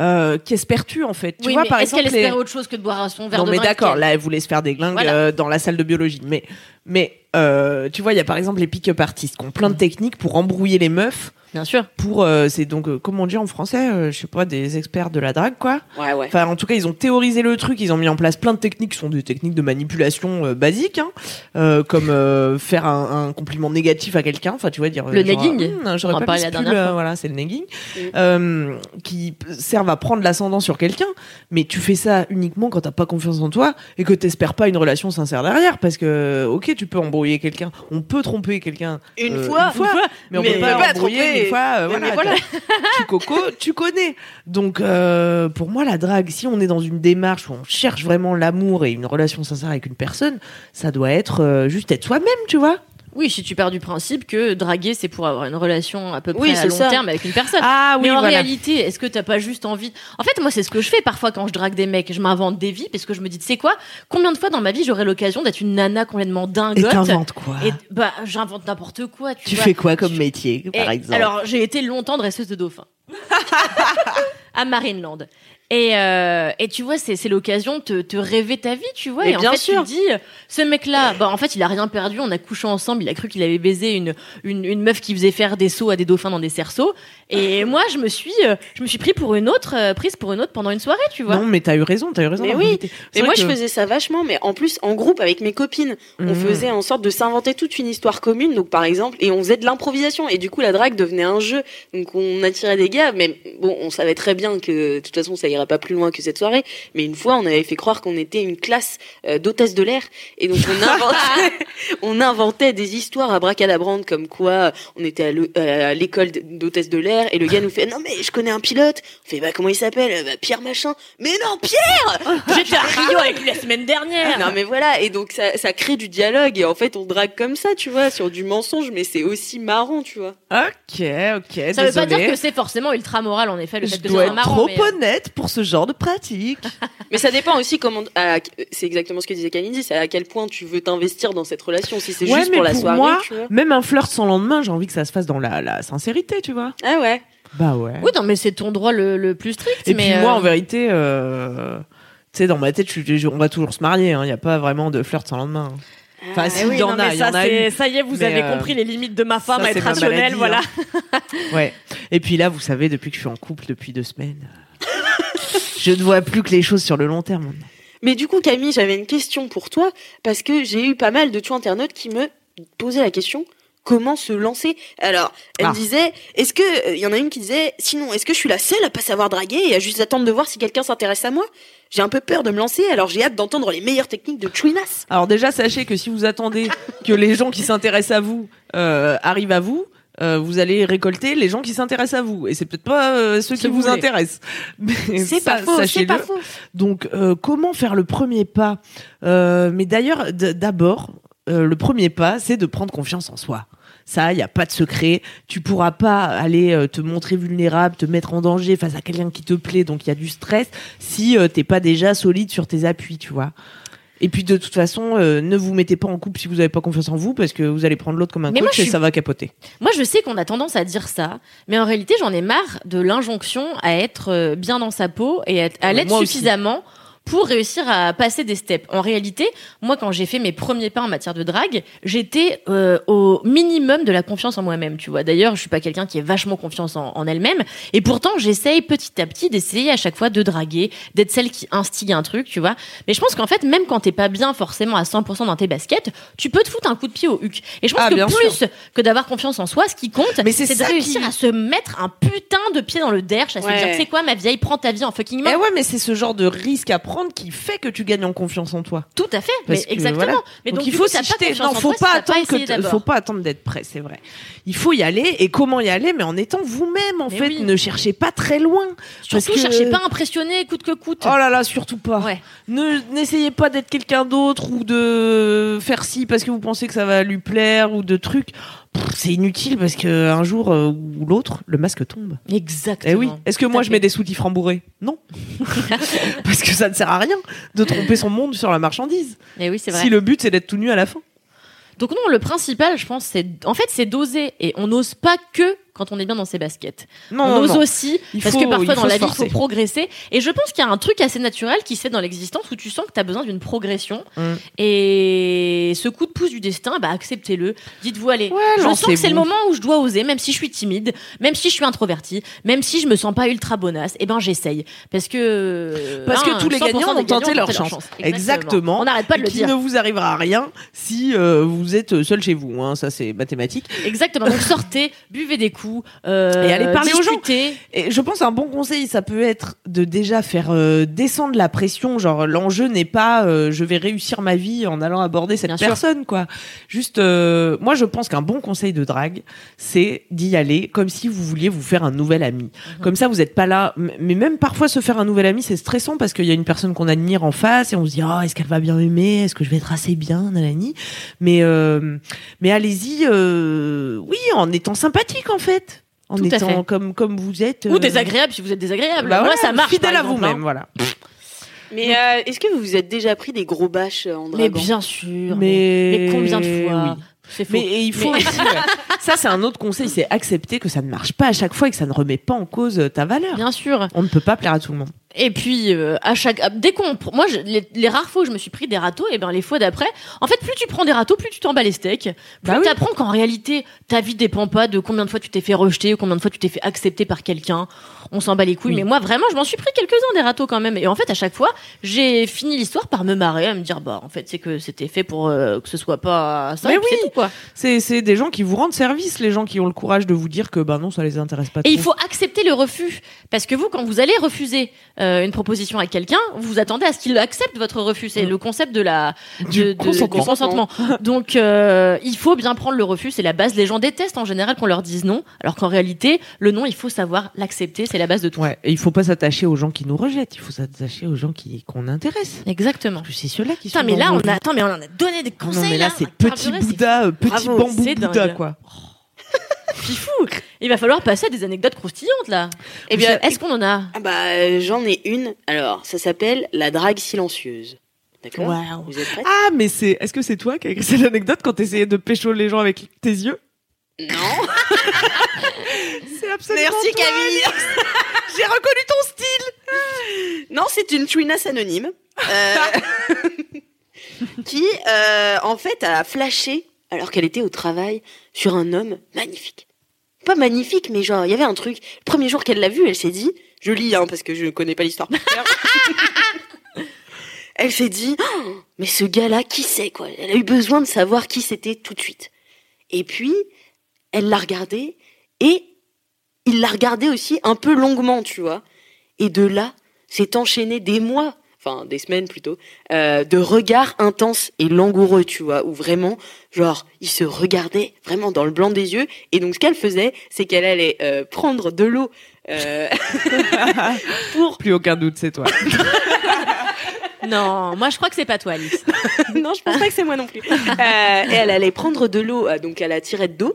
euh, qu'espères-tu en fait? Tu oui, vois, mais par est-ce qu'elle les- espérait autre chose que de boire son verre Non, de mais d'accord, là, elle voulait se faire des glingues Voilà. euh, dans la salle de biologie. Mais, mais euh, tu vois, il y a par exemple les pick-up artistes qui ont plein de techniques pour embrouiller les meufs. Bien sûr. Pour, euh, c'est donc, euh, comment on dit en français euh, Je sais pas, des experts de la drague, quoi. Ouais ouais. Enfin, en tout cas, ils ont théorisé le truc, ils ont mis en place plein de techniques qui sont des techniques de manipulation basiques, hein, comme faire un, un compliment négatif à quelqu'un. Enfin, tu vois, dire Le genre, negging. Hum, j'aurais On en pas mis la pull, dernière fois. Voilà, c'est le negging, Mm. qui servent à prendre l'ascendant sur quelqu'un. Mais tu fais ça uniquement quand t'as pas confiance en toi et que t'espères pas une relation sincère derrière, parce que ok, tu peux embrouiller quelqu'un, on peut tromper quelqu'un Une euh, fois, une fois, mais on mais peut on pas peut pas embrouiller tromper. une fois. euh, Mais voilà, voilà. (laughs) tu coco, tu connais. Donc euh, pour moi, la drague, si on est dans une démarche où on cherche vraiment l'amour et une relation sincère avec une personne, ça doit être juste être soi-même, tu vois. Oui, si tu pars du principe que draguer, c'est pour avoir une relation à peu près Oui, à long ça. terme avec une personne. Ah oui, mais en voilà. réalité, est-ce que t'as pas juste envie? En fait, moi, c'est ce que je fais parfois quand je drague des mecs. Je m'invente des vies parce que je me dis, tu sais quoi? Combien de fois dans ma vie j'aurais l'occasion d'être une nana complètement Et dingote t'inventes quoi? Et bah, j'invente n'importe quoi. Tu, Tu vois. fais quoi comme métier, par Et exemple? Alors, j'ai été longtemps dresseuse de dauphins. (laughs) à Marineland. Et, euh, et tu vois, c'est, c'est l'occasion de te, te rêver ta vie, tu vois. Mais et en fait, sûr. tu te dis, ce mec-là, bah, en fait, il a rien perdu. On a couché ensemble. Il a cru qu'il avait baisé une, une, une meuf qui faisait faire des sauts à des dauphins dans des cerceaux. Et (laughs) moi, je me suis, euh, je me suis pris pour une autre, euh, prise pour une autre pendant une soirée, tu vois. Non, mais t'as eu raison, t'as eu raison. Mais oui. Mais moi, je faisais ça vachement, mais en plus, en groupe avec mes copines. On Mhm. faisait en sorte de s'inventer toute une histoire commune, donc par exemple, et on faisait de l'improvisation. Et du coup, la drague devenait un jeu. Donc on attirait des gars, mais bon, on savait très bien que de toute façon, ça irait pas plus loin que cette soirée. Mais une fois, on avait fait croire qu'on était une classe euh, d'hôtesse de l'air. Et donc on inventait, (laughs) on inventait des histoires à bracadabrande, comme quoi on était à à l'école d'hôtesse de l'air, et le gars nous fait, non mais je connais un pilote. On fait, bah comment il s'appelle? Bah, Pierre machin. Mais non, Pierre (laughs) J'étais à Rio avec lui la semaine dernière. non mais voilà et donc ça, ça crée du dialogue et en fait on drague comme ça tu vois sur du mensonge mais c'est aussi marrant tu vois Ok, ok. ça veut pas dire que c'est forcément ultra moral, en effet, le Je fait que dois c'est être marrant. trop mais, euh, honnête pour ce genre de pratique. (laughs) mais ça dépend aussi comment à- c'est exactement ce que disait Kalindi c'est à quel point tu veux t'investir dans cette relation si c'est Ouais, juste mais pour la pour soirée moi, tu vois Même un flirt sans lendemain, j'ai envie que ça se fasse dans la, la sincérité, tu vois. ah ouais Bah ouais. Oui, non, mais c'est ton droit le, le plus strict. Et mais puis moi, euh, en vérité, euh, tu sais, dans ma tête, je, on va toujours se marier. Il n'y a pas vraiment de flirt sans lendemain. Enfin, Ah, si, oui, il y en non, a, y ça, en a une. ça y est, vous Mais, avez euh, compris les limites de ma femme ça, à être rationnelle, maladie, voilà. hein. Ouais. Et puis là, vous savez, depuis que je suis en couple depuis deux semaines, je ne vois plus que les choses sur le long terme. mais du coup Camille j'avais une question pour toi parce que j'ai eu pas mal de tu internautes qui me posaient la question comment se lancer? Alors elle Ah. me disait est-ce que euh, il y en a une qui disait sinon est-ce que je suis la seule à pas savoir draguer et à juste attendre de voir si quelqu'un s'intéresse à moi? J'ai un peu peur de me lancer alors j'ai hâte d'entendre les meilleures techniques de Chouinas Alors déjà, sachez que si vous attendez que les gens qui s'intéressent à vous euh, arrivent à vous, euh, vous allez récolter les gens qui s'intéressent à vous. Et c'est peut-être pas euh, ceux Ce qui vous voulez. intéressent. (laughs) C'est pas faux c'est pas faux Donc, euh, comment faire le premier pas? Euh, Mais d'ailleurs, d'abord, euh, le premier pas, c'est de prendre confiance en soi. Ça, il n'y a pas de secret. Tu pourras pas aller te montrer vulnérable, te mettre en danger face à quelqu'un qui te plaît, donc il y a du stress, si t'es pas déjà solide sur tes appuis, tu vois. Et puis de toute façon, euh, ne vous mettez pas en couple si vous n'avez pas confiance en vous, parce que vous allez prendre l'autre comme un Mais coach et suis- ça va capoter. Moi, je sais qu'on a tendance à dire ça, mais en réalité, j'en ai marre de l'injonction à être euh, bien dans sa peau et à, l'être aussi. Pour réussir à passer des steps. En réalité, moi, quand j'ai fait mes premiers pas en matière de drague, j'étais euh, au minimum de la confiance en moi-même, tu vois. D'ailleurs, je suis pas quelqu'un qui ait vachement confiance en, en elle-même, et pourtant, j'essaye petit à petit d'essayer à chaque fois de draguer, d'être celle qui instigue un truc, tu vois. Mais je pense qu'en fait, même quand t'es pas bien forcément à 100% dans tes baskets, tu peux te foutre un coup de pied au huc. Et je pense Ah, que plus que d'avoir confiance en soi, ce qui compte, c'est c'est de réussir qui- à se mettre un putain de pied dans le derche, à se dire, tu sais quoi, ma vieille, prends ta vie en fucking main. Eh ouais, mais c'est ce genre de risque à prendre qui fait que tu gagnes en confiance en toi. Tout à fait, mais que, exactement. voilà. Mais donc, donc, il faut s'y jeter. Non, faut pas attendre faut pas attendre d'être prêt, c'est vrai. Il faut y aller et comment y aller, mais en étant vous-même en Mais fait. oui. Ne cherchez pas très loin. Surtout, que- cherchez pas à impressionner coûte que coûte. Oh là là, surtout pas. Ouais. Ne n'essayez pas d'être quelqu'un d'autre ou de faire ci parce que vous pensez que ça va lui plaire ou de trucs. Pff, C'est inutile parce que un jour euh, ou l'autre, le masque tombe. Exactement. Eh oui. Est-ce que moi je mets des soutifs rembourrés Non. (laughs) parce que ça ne sert à rien de tromper son monde sur la marchandise. Eh oui, c'est vrai. Si le but c'est d'être tout nu à la fin. Donc non, le principal, je pense, c'est en fait, c'est d'oser. Et on n'ose pas que quand on est bien dans ses baskets. Non, on non, ose non. aussi Il parce faut- que parfois dans la vie il faut progresser et je pense qu'il y a un truc assez naturel qui se fait dans l'existence où tu sens que tu as besoin d'une progression Mm. et ce coup de pouce du destin bah acceptez-le dites-vous allez Ouais, je sens que c'est le moment où je dois oser même si je suis timide même si je suis introvertie même si je me sens pas ultra bonasse et ben j'essaye parce que Parce hein, que tous les 100% gagnants ont tenté leur chance. Exactement. on n'arrête pas de le dire ne vous arrivera rien si euh, vous êtes seul chez vous. Hein. Ça, c'est mathématique. Exactement. Donc sortez, buvez des coups tout. euh, Et aller parler aux gens. Et je pense un bon conseil, ça peut être de déjà faire euh, descendre la pression. Genre l'enjeu n'est pas euh, je vais réussir ma vie en allant aborder cette Bien sûr. personne, quoi. Juste, euh, moi je pense qu'un bon conseil de drague, c'est d'y aller comme si vous vouliez vous faire un nouvel ami. Mhm. Comme ça, vous êtes pas là. Mais même parfois se faire un nouvel ami, c'est stressant parce qu'il y a une personne qu'on admire en face et on se dit oh est-ce qu'elle va bien m'aimer, est-ce que je vais être assez bien, nanani. Mais euh, mais allez-y, euh, oui, en étant sympathique en fait. En Tout étant fait. comme comme vous êtes Ou euh, désagréable si vous êtes désagréable. bah Moi, voilà, ça marche. Fidèle à vous-même, hein. voilà. Mais euh, est-ce que vous vous êtes déjà pris des gros bâches euh, en Mais draguant bien sûr. Mais- mais combien de fois oui. C'est faux. Mais et il faut Mais- aussi, (laughs) ça c'est un autre conseil, c'est accepter que ça ne marche pas à chaque fois et que ça ne remet pas en cause ta valeur. Bien sûr. On ne peut pas plaire à tout le monde. Et puis euh, à chaque ah, dès qu'on moi je- les, les rares fois où je me suis pris des râteaux et ben les fois d'après en fait plus tu prends des râteaux plus tu t'en bats les steaks plus Bah oui. tu apprends qu'en réalité ta vie dépend pas de combien de fois tu t'es fait rejeter ou combien de fois tu t'es fait accepter par quelqu'un on s'en bat les couilles Oui. mais moi vraiment je m'en suis pris quelques-uns des râteaux quand même et en fait à chaque fois j'ai fini l'histoire par me marrer à me dire bah en fait c'est que c'était fait pour euh, que ce soit pas ça Mais oui. c'est tout quoi C'est c'est des gens qui vous rendent service, les gens qui ont le courage de vous dire que bah non ça les intéresse pas. Et il faut accepter le refus. Parce que vous, quand vous allez refuser euh, une proposition à quelqu'un, vous attendez à ce qu'il accepte votre refus. C'est Mm. le concept de la Du de- de- consentement. du consentement. Donc, euh, il faut bien prendre le refus. C'est la base. Les gens détestent en général qu'on leur dise non, alors qu'en réalité, le non, il faut savoir l'accepter. C'est la base de tout. Ouais, et il faut pas s'attacher aux gens qui nous rejettent, il faut s'attacher aux gens qui qu'on intéresse. Exactement. C'est ceux-là qui Putain, sont mais là, on a, attends, mais on en a donné des Ah conseils. non mais là on c'est petit Bouddha, euh, petit Bravo, bambou Bouddha dingue. quoi. Fifou. Il va falloir passer à des anecdotes croustillantes là. Eh bien, est-ce qu'on en a? Ah bah euh, j'en ai une. Alors ça s'appelle la drague silencieuse. D'accord? Waouh. Vous êtes prêts? Ah mais c'est est-ce que c'est toi qui as écrit cette anecdote quand t'essayais de pécho les gens avec tes yeux? Non. (laughs) C'est absolument Merci toi, Camille. J'ai reconnu ton style. Non, c'est une chouinasse anonyme euh, (laughs) qui, euh, en fait, a flashé alors qu'elle était au travail sur un homme magnifique. Pas magnifique, mais genre, il y avait un truc. Le premier jour qu'elle l'a vu, elle s'est dit, je lis hein, parce que je ne connais pas l'histoire. (laughs) elle s'est dit, Oh, mais ce gars-là, qui c'est quoi? Elle a eu besoin de savoir qui c'était tout de suite. Et puis, elle l'a regardé et il l'a regardé aussi un peu longuement, tu vois. Et de là, s'est enchaîné des mois, enfin des semaines plutôt, euh, de regards intenses et langoureux, tu vois, où vraiment, genre, il se regardait vraiment dans le blanc des yeux. Et donc, ce qu'elle faisait, c'est qu'elle allait euh, prendre de l'eau euh, (laughs) pour. Plus aucun doute, c'est toi. (laughs) Non, moi je crois que c'est pas toi, Alice. (laughs) non, je pense pas que c'est moi non plus. (laughs) Euh, et elle allait prendre de l'eau, euh, donc à la tirette d'eau,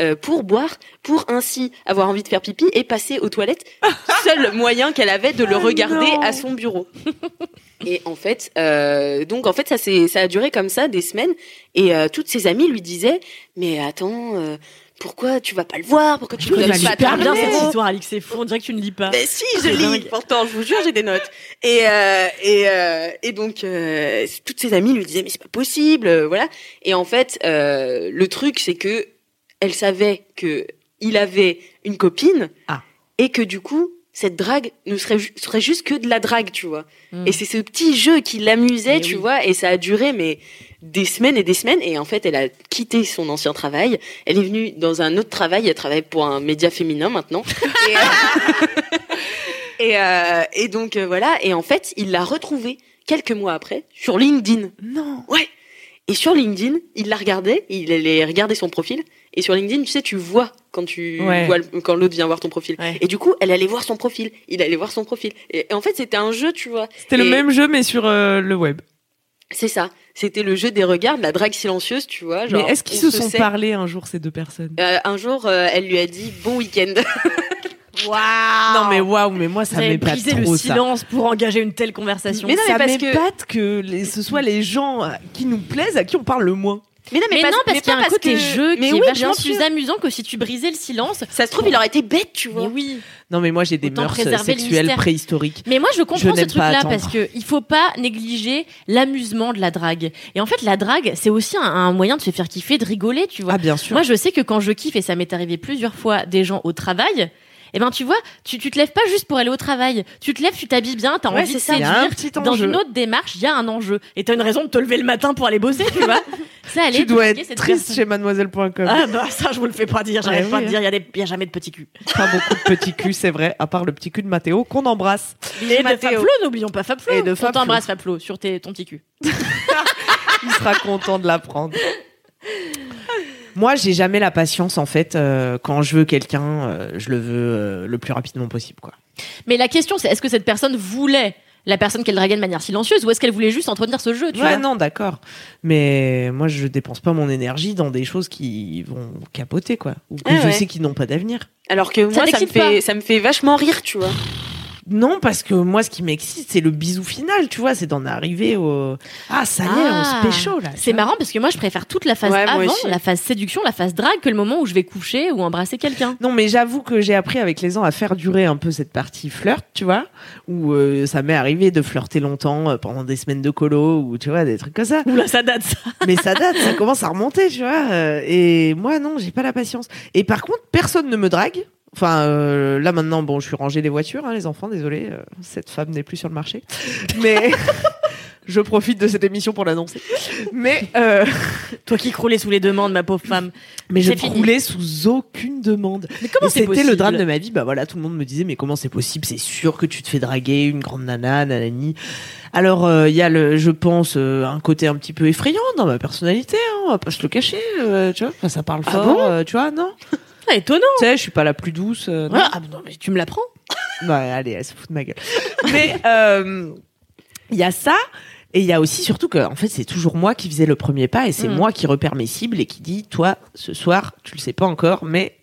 euh, pour boire, pour ainsi avoir envie de faire pipi et passer aux toilettes. (laughs) Seul moyen qu'elle avait de le Oh regarder à son bureau. Et en fait, euh, donc en fait, ça ça a duré comme ça des semaines. Et toutes ses amies lui disaient, mais attends, pourquoi tu vas pas le voir? Pourquoi tu ne connais donnes pas? super bien cette histoire, Alix. C'est fou, on dirait que tu ne lis pas. mais si, je lis. Pourtant, je vous jure, j'ai des notes. Et euh, et euh, et donc euh, toutes ses amies lui disaient mais c'est pas possible, voilà. Et en fait, le truc c'est que elle savait que il avait une copine Ah. et que du coup cette drague ne serait serait juste que de la drague, tu vois. Mm. Et c'est ce petit jeu qui l'amusait, tu oui. vois. Et ça a duré mais des semaines et des semaines. Et en fait, elle a quitté son ancien travail. Elle est venue dans un autre travail. Elle travaille pour un média féminin maintenant. Et, euh, (laughs) et, euh, et donc euh, voilà. Et en fait, il l'a retrouvée quelques mois après sur LinkedIn. Non. Ouais. Et sur LinkedIn, il l'a regardé, il allait regarder son profil. Et sur LinkedIn, tu sais, tu vois quand tu Ouais. vois quand l'autre vient voir ton profil. Ouais. Et du coup, elle allait voir son profil. Il allait voir son profil. Et, et en fait, c'était un jeu, tu vois. C'était le même jeu mais sur euh, le web. C'est ça. C'était le jeu des regards, de la drague silencieuse, tu vois. Genre, mais est-ce qu'ils se sont sait. parlé un jour ces deux personnes? Euh, Un jour, euh, elle lui a dit bon week-end. (laughs) Waouh Non mais waouh, mais moi ça m'épate trop le ça. silence pour engager une telle conversation. Mais non, mais ça que- m'épate que, les- ce soit les gens qui nous plaisent à qui on parle le moins. Mais non, Mais, pas- non, parce qu'il y a un parce côté que- jeu mais qui oui, est vachement plus amusant que si tu brisais le silence. Ça se trouve, il aurait été bête, tu vois. Mais oui. Non mais moi j'ai des Autant mœurs le sexuelles préhistoriques. Mais moi, je Je comprends ce n'aime pas truc-là parce que il faut pas négliger l'amusement de la drague. Et en fait, la drague, c'est aussi un, un moyen de se faire kiffer, de rigoler, tu vois. Ah bien sûr. Moi, je sais que quand je kiffe, et ça m'est arrivé plusieurs fois, des gens au travail, Eh ben, tu vois, tu, tu te lèves pas juste pour aller au travail. Tu te lèves, tu t'habilles bien, t'as Ouais, envie de ça. Séduire. un petit Dans une autre démarche, il y a un enjeu. Et t'as une raison de te lever le matin pour aller bosser, tu vois. (laughs) Ça, allait Tu dois être cette triste personne. chez mademoiselle.com. Ah bah ça je vous le fais pas dire, j'arrête Ouais, pas oui, de dire, il y, a des- y a jamais de petits cul. (laughs) Pas beaucoup de petits culs, c'est vrai, à part le petit cul de Mathéo qu'on embrasse. Et de. Fabflo, n'oublions pas Fabflo. Et de On t'embrasse Fabflo sur tes, ton petit cul. (laughs) Il sera content de l'apprendre. Moi, j'ai jamais la patience en fait. euh, quand je veux quelqu'un, euh, je le veux euh, le plus rapidement possible, quoi. Mais la question c'est est-ce que cette personne voulait la personne qu'elle draguait de manière silencieuse ou est-ce qu'elle voulait juste entretenir ce jeu tu Ouais, vois? non, d'accord. Mais moi, je dépense pas mon énergie dans des choses qui vont capoter, quoi. Ou que Ah je ouais. sais qu'ils n'ont pas d'avenir. Alors que moi, ça me, t'excite fait, pas ça me fait vachement rire, tu vois. Non, parce que moi, ce qui m'excite, c'est le bisou final, tu vois, c'est d'en arriver au. Ah, ça y est, on Ah. se pécho là. tu C'est marrant parce que moi je préfère toute la phase Ouais, avant, la phase séduction, la phase drague que le moment où je vais coucher ou embrasser quelqu'un. Non, mais j'avoue que j'ai appris avec les ans à faire durer un peu cette partie flirt, tu vois, où euh, ça m'est arrivé de flirter longtemps euh, pendant des semaines de colo ou tu vois des trucs comme ça. Oula ça date ça. (laughs) Mais ça date, ça commence à remonter, tu vois. euh, et moi, non, j'ai pas la patience. Et par contre, personne ne me drague. Enfin, euh, là maintenant, bon, je suis rangé les voitures, hein, les enfants, désolé, euh, cette femme n'est plus sur le marché. Mais (laughs) je profite de cette émission pour l'annoncer. Mais, euh, (laughs) Toi qui croulais sous les demandes ma pauvre femme. mais je fini. croulais sous aucune demande. Mais comment c'est c'était le drame de ma vie. Bah voilà, tout le monde me disait, mais comment c'est possible? C'est sûr que tu te fais draguer, une grande nana, nanani. Alors, euh, il y a, le, je pense, euh, un côté un petit peu effrayant dans ma personnalité, hein, on va pas se le cacher, euh, tu vois. Enfin, ça parle Ah fort, bon? euh, tu vois, non? Ah, étonnant. Tu sais, je suis pas la plus douce. euh, non. Ouais, ah, non mais tu me l'apprends. (laughs) Ouais, allez, elle se fout de ma gueule. Mais euh, il y a ça. Et il y a aussi surtout que, en fait, c'est toujours moi qui faisais le premier pas et c'est Mm. moi qui repère mes cibles et qui dit, toi, ce soir, tu le sais pas encore, mais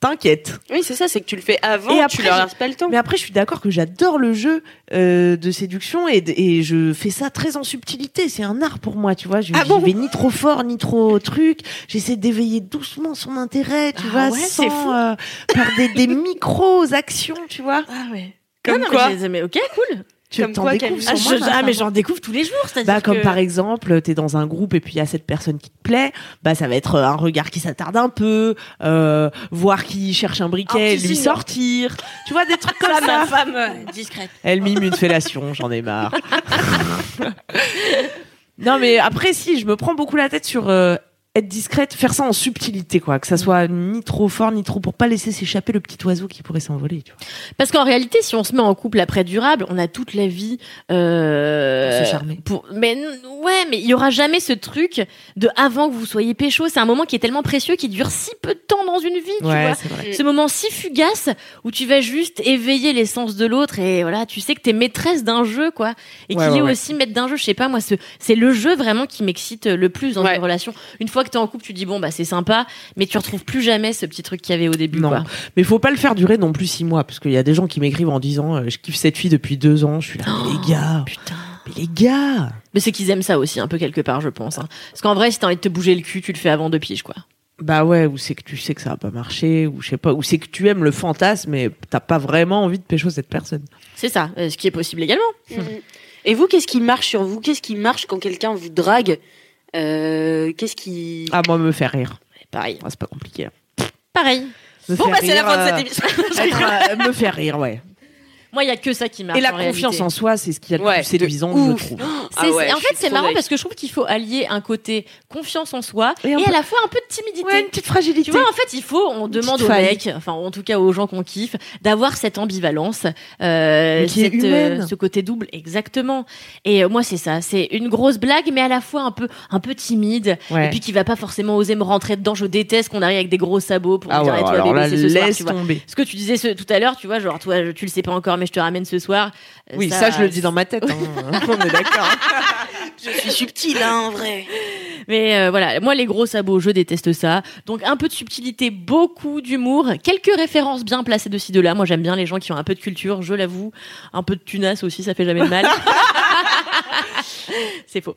t'inquiète. Oui, c'est ça, c'est que tu le fais avant, Et après, tu leur laisses pas le temps. Mais après, je suis d'accord que j'adore le jeu euh, de séduction et, et je fais ça très en subtilité. C'est un art pour moi, tu vois. Je Ah bon vais ni trop fort, ni trop truc. J'essaie d'éveiller doucement son intérêt, tu Ah vois, ouais, sans fou. euh, par des, des (laughs) micros actions, tu vois. Ah ouais. Comme Ah non, quoi mais, mais ok, cool. Tu Comme quoi, découvres Ah, je- ah, mais j'en découvre tous les jours, c'est-à-dire Bah, comme que- par exemple, t'es dans un groupe et puis il y a cette personne qui te plaît, bah ça va être un regard qui s'attarde un peu, euh, voir qui cherche un briquet, Un lui signe. sortir, tu vois des trucs comme Ça, ça. ma femme euh, discrète. Elle mime une fellation, j'en ai marre. (laughs) non mais après si, je me prends beaucoup la tête sur euh, être discrète, faire ça en subtilité quoi, que ça soit ni trop fort ni trop pour pas laisser s'échapper le petit oiseau qui pourrait s'envoler. Tu vois. Parce qu'en réalité, si on se met en couple après durable, on a toute la vie euh, Pour se charmer. pour- mais ouais, mais il y aura jamais ce truc de avant que vous soyez pécho. C'est un moment qui est tellement précieux, qui dure si peu de temps dans une vie, tu vois. Ce moment si fugace où tu vas juste éveiller l'essence de l'autre et voilà, tu sais que t'es maîtresse d'un jeu quoi, et Ouais, qu'il ouais, est aussi maître d'un jeu. Je sais pas moi, ce- c'est le jeu vraiment qui m'excite le plus dans une relation. Une fois que t'es en couple, tu dis bon bah c'est sympa, mais tu retrouves plus jamais ce petit truc qu'il y avait au début Non. quoi. Mais faut pas le faire durer non plus six mois, parce qu'il y a des gens qui m'écrivent en disant euh, je kiffe cette fille depuis deux ans. Je suis là, mais les gars, Putain. mais les gars. Mais c'est qu'ils aiment ça aussi, un peu quelque part, je pense. hein. Parce qu'en vrai, si t'as envie de te bouger le cul, tu le fais avant deux piges, quoi. Bah ouais, ou c'est que tu sais que ça va pas marcher, ou je sais pas, ou c'est que tu aimes le fantasme, mais t'as pas vraiment envie de pécho cette personne. C'est ça, euh, ce qui est possible également. Mhm. Et vous, qu'est-ce qui marche sur vous? Qu'est-ce qui marche quand quelqu'un vous drague? Qu'est-ce qui. Ah moi me faire rire, Pareil. Ah, c'est pas compliqué. Pareil. Me Bon, bah, c'est la fin de euh, cette émission. être, euh, me faire rire, ouais. Moi, il y a que ça qui marche. Et la en confiance réalité. en soi, c'est ce qui est le Ouais, plus séduisant, je ouf. trouve. C'est- Ah ouais, en je fait, c'est marrant parce que je trouve qu'il faut allier un côté confiance en soi Et et, un peu- à la fois un peu de timidité. Ouais, une petite fragilité. Tu vois, en fait, il faut, on demande aux faille. mecs, enfin, en tout cas aux gens qu'on kiffe, d'avoir cette ambivalence, euh, est cette, humaine. ce côté double, exactement. Et euh, moi, c'est ça, c'est une grosse blague, mais à la fois un peu, un peu timide, Ouais. et puis qui va pas forcément oser me rentrer dedans. Je déteste qu'on arrive avec des gros sabots pour me ah dire, ouais, toi, bébé, c'est ce soir. Ce que tu disais tout à l'heure, tu vois, genre, toi, tu le sais pas encore, mais je te ramène ce soir. Euh, Oui, ça, je le dis dans ma (laughs) tête. hein. (laughs) On est d'accord. Je suis subtile, hein, en vrai. Mais euh, voilà, moi les gros sabots, je déteste ça. Donc un peu de subtilité, beaucoup d'humour, quelques références bien placées de ci de là. Moi j'aime bien les gens qui ont un peu de culture, je l'avoue. Un peu de tunas aussi, ça fait jamais de mal. (laughs) c'est faux.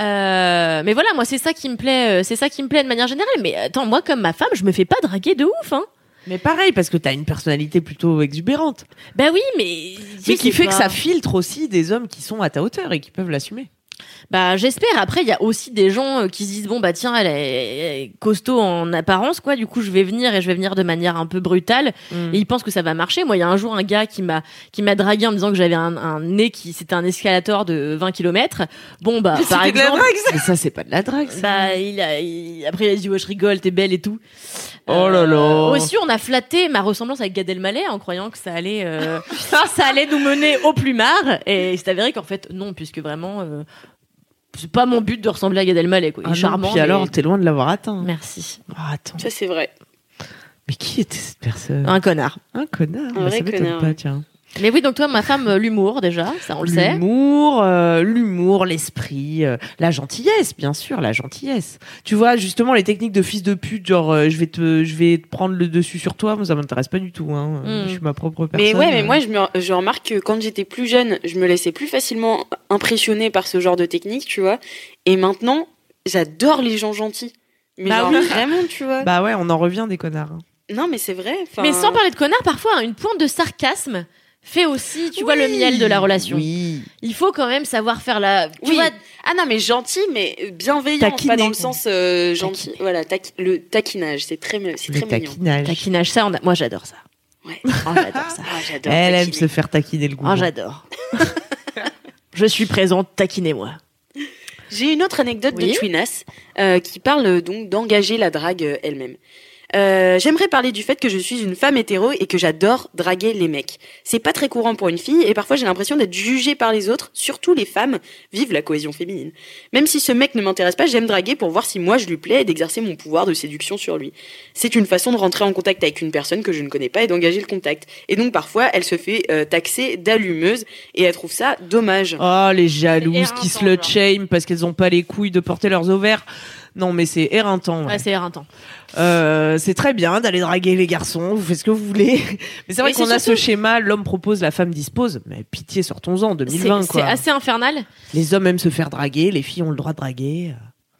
Euh, mais voilà, moi c'est ça qui me plaît, c'est ça qui me plaît de manière générale. Mais attends, moi comme ma femme, je me fais pas draguer de ouf, hein. Mais pareil, parce que t'as une personnalité plutôt exubérante. Bah oui, mais Mais qui fait que ça filtre aussi des hommes qui sont à ta hauteur et qui peuvent l'assumer. Bah j'espère. Après il y a aussi des gens euh, qui se disent bon bah tiens elle est, costaud en apparence quoi. Du coup je vais venir et je vais venir de manière un peu brutale. Mm. Et ils pensent que ça va marcher. Moi il y a un jour un gars qui m'a qui m'a dragué en me disant que j'avais un, un nez qui c'était un escalator de 20 km. Bon bah (laughs) par de la drague, ça. Mais ça, c'est pas de la drague, ça. Bah, il a, il- après, il a dit, ouais, je rigole, t'es belle et tout. Oh là là. Aussi, on a flatté ma ressemblance avec Gad Elmaleh en croyant que ça allait, euh, (laughs) ça allait nous mener au plumard. Et il s'est avéré qu'en fait, non, puisque vraiment, euh, c'est pas mon but de ressembler à Gad Elmaleh, quoi. Il Ah est non, charmant. Puis mais- alors, t'es loin de l'avoir atteint. Merci. Ah, attends. Ça, c'est vrai. Mais qui était cette personne? Un connard. Un connard. Un Bah, vrai ça m'étonne connard, pas, ouais. tiens. Mais oui, donc toi, ma femme, euh, l'humour, déjà, ça, on le sait. L'humour, euh, l'humour, l'esprit, euh, la gentillesse, bien sûr, la gentillesse. Tu vois, justement, les techniques de fils de pute, genre, euh, je vais te, je vais te prendre le dessus sur toi, moi, ça m'intéresse pas du tout. Hein. Mm. Je suis ma propre personne. Mais ouais, mais moi, je, me, je remarque que quand j'étais plus jeune, je me laissais plus facilement impressionner par ce genre de technique, tu vois. Et maintenant, j'adore les gens gentils. Mais Bah genre, oui. vraiment, tu vois. Bah ouais, on en revient des connards. hein. non, mais c'est vrai. Mais sans parler de connard, parfois, hein, une pointe de sarcasme fait aussi, tu vois, le miel de la relation. Oui. Il faut quand même savoir faire la. Tu Oui. vois, Ah non, mais gentil, mais bienveillant, Taquiner. pas dans le sens euh, gentil. Taquiner. Voilà, taqui- le taquinage, c'est très, c'est Le très mignon. taquinage. taquinage, ça, on a- moi j'adore ça. Ouais. Oh, j'adore ça. (laughs) J'adore. Elle aime se faire taquiner le goût. Oh, j'adore. (laughs) Je suis présente, taquinez-moi. J'ai une autre anecdote Oui. de Twinas euh, qui parle donc d'engager la drague euh, elle-même. Euh, J'aimerais parler du fait que je suis une femme hétéro et que j'adore draguer les mecs. C'est pas très courant pour une fille et parfois j'ai l'impression d'être jugée par les autres, surtout les femmes. Vive la cohésion féminine. Même si ce mec ne m'intéresse pas, j'aime draguer pour voir si moi je lui plais et d'exercer mon pouvoir de séduction sur lui. C'est une façon de rentrer en contact avec une personne que je ne connais pas et d'engager le contact. Et donc parfois elle se fait euh, taxer d'allumeuse et elle trouve ça dommage. Oh, les jalouses qui slut genre. shame parce qu'elles ont pas les couilles de porter leurs ovaires. Non, mais c'est éreintant. ouais. Ouais, c'est éreintant. Euh, c'est très bien d'aller draguer les garçons, vous faites ce que vous voulez. (laughs) Mais c'est vrai qu'on a ce schéma, l'homme propose, la femme dispose. Mais pitié, sortons-en, C'est 2020 c'est assez infernal. Les hommes aiment se faire draguer, les filles ont le droit de draguer.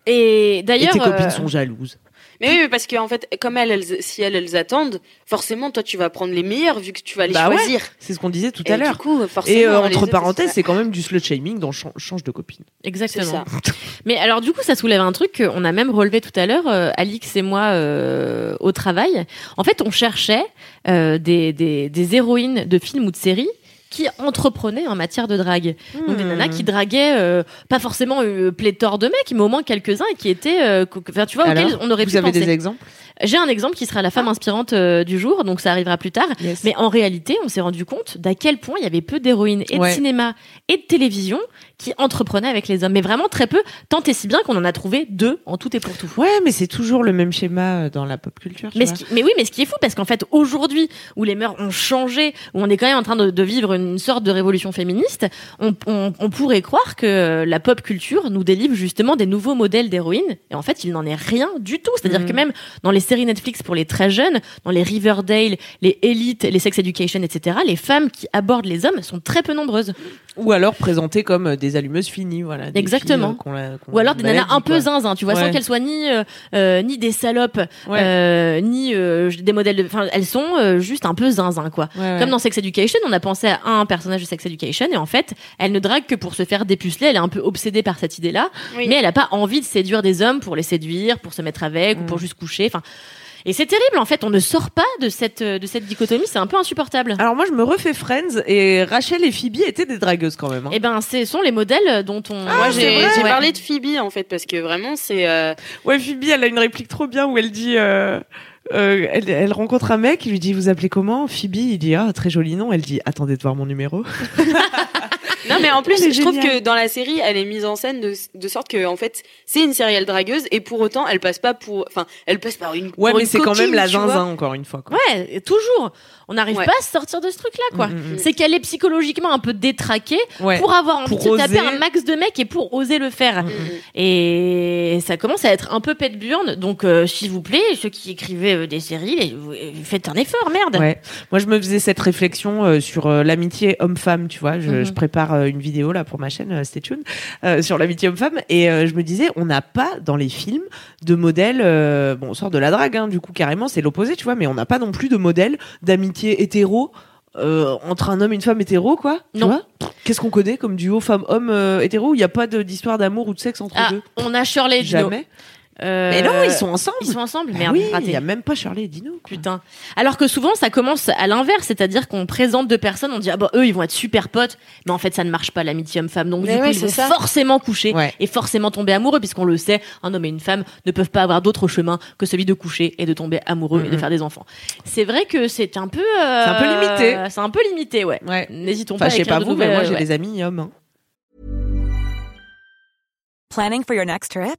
Et Et d'ailleurs. tes copines euh, sont jalouses. Mais oui, mais parce qu'en fait, comme elles, elles- si elles, elles attendent, forcément, toi, tu vas prendre les meilleures vu que tu vas les Bah ouais, choisir. C'est ce qu'on disait tout Et à du l'heure. coup, forcément, Et euh, entre parenthèses, c'est quand même du slut shaming dans Chan- change de copine. Exactement. ça. (laughs) Mais alors du coup, ça soulève un truc qu'on a même relevé tout à l'heure, euh, Alix et moi, euh, au travail. En fait, on cherchait euh, des, des, des héroïnes de films ou de séries qui entreprenaient en matière de drague. Donc des nanas qui draguaient euh, pas forcément euh, pléthore de mecs, mais au moins quelques-uns et qui étaient, euh, enfin, tu vois, auxquels on aurait vous pu avez penser. des exemples? J'ai un exemple qui sera la femme inspirante euh, du jour, donc ça arrivera plus tard. Yes. Mais en réalité, on s'est rendu compte d'à quel point il y avait peu d'héroïnes et Ouais. de cinéma et de télévision qui entreprenaient avec les hommes. Mais vraiment très peu, tant et si bien qu'on en a trouvé deux en tout et pour tout. Ouais, mais c'est toujours le même schéma euh, dans la pop culture. tu Mais, vois. ce qui- mais oui, mais ce qui est fou, parce qu'en fait, aujourd'hui, où les mœurs ont changé, où on est quand même en train de, de vivre une sorte de révolution féministe, on, on- on pourrait croire que la pop culture nous délivre justement des nouveaux modèles d'héroïnes. Et en fait, il n'en est rien du tout. C'est-à-dire Mhm. que même dans les séries Netflix pour les très jeunes, dans les Riverdale, les Elite, les Sex Education, etc., les femmes qui abordent les hommes sont très peu nombreuses. Ou alors présentées comme euh, des allumeuses finies, voilà. des Exactement. filles, euh, qu'on la- qu'on Ou alors des nanas un peu zinzin, tu vois, sans qu'elles soient ni euh, euh, ni des salopes, Ouais. euh, ni euh, des modèles de. Enfin, elles sont euh, juste un peu zinzin, quoi. Ouais, ouais. Comme dans Sex Education, on a pensé à un personnage de Sex Education et en fait, elle ne drague que pour se faire dépuceler. Elle est un peu obsédée par cette idée-là, Oui. mais elle a pas envie de séduire des hommes pour les séduire, pour se mettre avec ou Mm. pour juste coucher. Enfin, et c'est terrible en fait. On ne sort pas de cette de cette dichotomie. C'est un peu insupportable. Alors moi je me refais Friends et Rachel et Phoebe étaient des dragueuses quand même. hein. Et ben, ce sont les modèles dont on. Moi, c'est j'ai vrai. j'ai Ouais. parlé de Phoebe, en fait, parce que vraiment, c'est... euh, Ouais, Phoebe, elle a une réplique trop bien où elle dit, euh, euh, elle, elle rencontre un mec, il lui dit, vous appelez comment? Phoebe, il dit, ah, très joli nom. Elle dit, attendez de voir mon numéro. (laughs) Non, mais en plus, (laughs) je trouve que dans la série, elle est mise en scène de, de sorte que, en fait, c'est une serial dragueuse et pour autant, elle passe pas pour... Enfin, elle passe par une Ouais, mais c'est quand même la zinzin encore une fois. Quoi. Ouais, toujours. On n'arrive Ouais. pas à se sortir de ce truc-là, quoi. Mm, mm, mm. C'est qu'elle est psychologiquement un peu détraquée Ouais. pour avoir envie Pour de taper un max de mecs et pour oser le faire. Et ça commence à être un peu pète burne. Donc, euh, s'il vous plaît, ceux qui écrivaient euh, des séries, les- euh, faites un effort, merde. Ouais. Moi, je me faisais cette réflexion euh, sur l'amitié homme-femme, tu vois. Je, Mhm. je prépare une vidéo là pour ma chaîne, Stay Tuned, sur l'amitié homme-femme, et je me disais, on n'a pas dans les films de modèle. bon, on sort de la drague, hein, du coup carrément, c'est l'opposé, tu vois, mais on n'a pas non plus de modèle d'amitié hétéro euh, entre un homme et une femme hétéro, quoi. Non. Qu'est-ce qu'on connaît comme duo femme-homme euh, hétéro? Il n'y a pas d'histoire d'amour ou de sexe entre Ah, eux on a Shirley. Jamais? Euh, Mais non, ils sont ensemble. Ils sont ensemble, Bah merde, oui, il y a même pas Shirley et Dino. quoi. Putain. Alors que souvent, ça commence à l'inverse, c'est-à-dire qu'on présente deux personnes, on dit ah bah eux ils vont être super potes, mais en fait ça ne marche pas l'amitié homme-femme. Donc Mais du coup ouais, ils vont ça. forcément coucher Ouais. et forcément tomber amoureux, puisqu'on le sait, un homme et une femme ne peuvent pas avoir d'autre chemin que celui de coucher et de tomber amoureux et de faire des enfants. C'est vrai que c'est un peu, euh, C'est un peu limité. C'est un peu limité, ouais. Ouais. N'hésitons Enfin, pas. je à sais écrire pas vous, mais moi j'ai ouais. des amis hommes. hein. Planning for your next trip?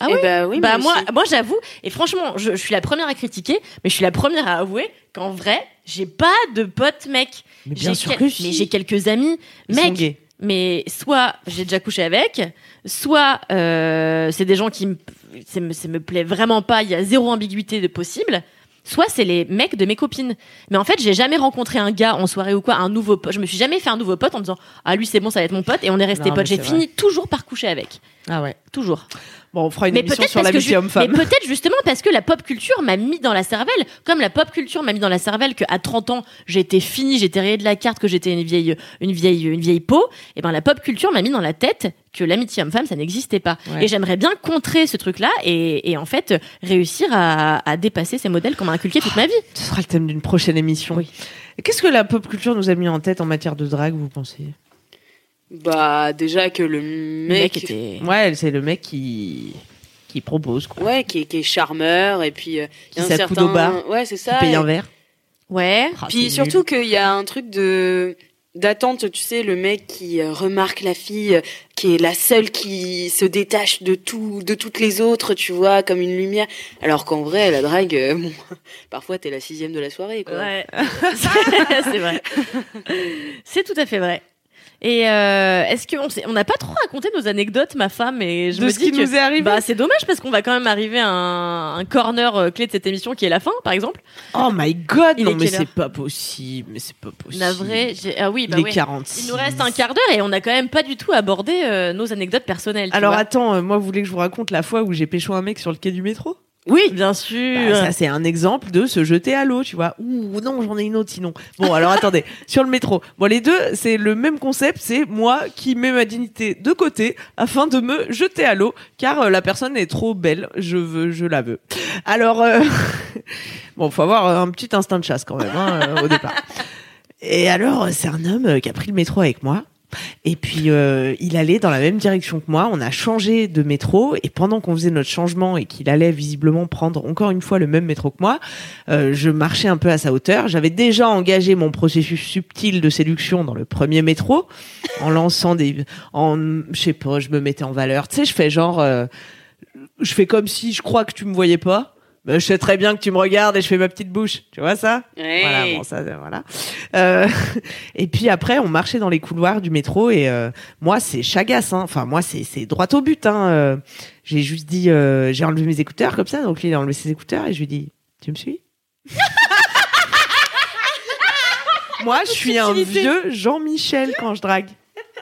Ah Eh oui bah oui, bah moi moi, aussi. moi j'avoue, et franchement, je, je suis la première à critiquer, mais je suis la première à avouer qu'en vrai, j'ai pas de potes mecs. Mais bien J'ai sûr que si. Mais j'ai quelques amis Ils sont mecs. gays. Mais soit j'ai déjà couché avec, soit euh, c'est des gens qui me, ça me, ça me plaît vraiment pas, il y a zéro ambiguïté de possible. Soit c'est les mecs de mes copines. Mais en fait, j'ai jamais rencontré un gars en soirée ou quoi, un nouveau pote. Je me suis jamais fait un nouveau pote en me disant ah lui c'est bon, ça va être mon pote et on est resté mais J'ai fini toujours par coucher avec, Ah ouais. toujours Bon, on fera une mais émission sur l'amitié ju- homme-femme. mais peut-être justement parce que la pop culture m'a mis dans la cervelle, comme la pop culture m'a mis dans la cervelle que à 30 ans j'étais fini, j'étais rayé de la carte, que j'étais une vieille, une vieille, une vieille peau. Et ben la pop culture m'a mis dans la tête que l'amitié homme-femme ça n'existait pas. Ouais. Et j'aimerais bien contrer ce truc-là et, et en fait réussir à, à dépasser ces modèles qu'on m'a inculqués toute ma vie. Ce sera le thème d'une prochaine émission. Oui. Qu'est-ce que la pop culture nous a mis en tête en matière de drague, vous pensez? Bah déjà que le Le mec, mec était. Ouais, c'est le mec qui qui propose quoi. ouais, qui est, qui est charmeur et puis euh, il y a Qui un certain, au bar, ouais, c'est Qui ça. paye et- un verre. Ouais. Ah, Puis surtout qu'il y a un truc de d'attente, tu sais, le mec qui euh, remarque la fille, euh, qui est la seule qui se détache de tout, de toutes les autres, tu vois, comme une lumière. Alors qu'en vrai, la drague, euh, (laughs) bon, parfois t'es la sixième de la soirée, quoi. Ouais, (laughs) c'est vrai. C'est tout à fait vrai. Et euh, est-ce qu'on on n'a pas trop raconté nos anecdotes, ma femme? Et je De me ce dis qui que nous est arrivé? bah c'est dommage parce qu'on va quand même arriver à un, un corner euh, clé de cette émission qui est la fin, par exemple. Oh my god, Il non est mais quelle c'est heure? pas possible, mais c'est pas possible. Navré, j'ai- ah oui, Il bah est ouais. 46. Il nous reste un quart d'heure et on n'a quand même pas du tout abordé euh, nos anecdotes personnelles. tu Alors vois. attends, euh, moi vous voulez que je vous raconte la fois où j'ai pécho un mec sur le quai du métro? Oui, bien sûr. Bah, ça c'est un exemple de se jeter à l'eau, tu vois. Ouh non, j'en ai une autre sinon. Bon alors (laughs) attendez, sur le métro. Bon les deux, c'est le même concept, c'est moi qui mets ma dignité de côté afin de me jeter à l'eau car euh, la personne est trop belle, je veux je la veux. Alors euh, (laughs) bon, faut avoir euh, un petit instinct de chasse quand même hein, euh, au départ. Et alors c'est un homme qui a pris le métro avec moi. Et puis euh, il allait dans la même direction que moi. On a changé de métro et pendant qu'on faisait notre changement et qu'il allait visiblement prendre encore une fois le même métro que moi, euh, je marchais un peu à sa hauteur. J'avais déjà engagé mon processus subtil de séduction dans le premier métro (laughs) en lançant des, en, je sais pas, je me mettais en valeur. Tu sais, je fais genre, euh, je fais comme si je crois que tu me voyais pas. Ben, je sais très bien que tu me regardes et je fais ma petite bouche. Tu vois ça? Ouais. Voilà, bon, ça, euh, voilà. Euh, (laughs) et puis après, on marchait dans les couloirs du métro et euh, moi, c'est chagasse. Hein. Enfin, moi, c'est c'est droit au but. Hein. Euh, j'ai juste dit, j'ai enlevé mes écouteurs comme ça. Donc lui, il a enlevé ses écouteurs et je lui dis, tu me suis? (laughs) Moi, je suis un vieux Jean-Michel quand je drague.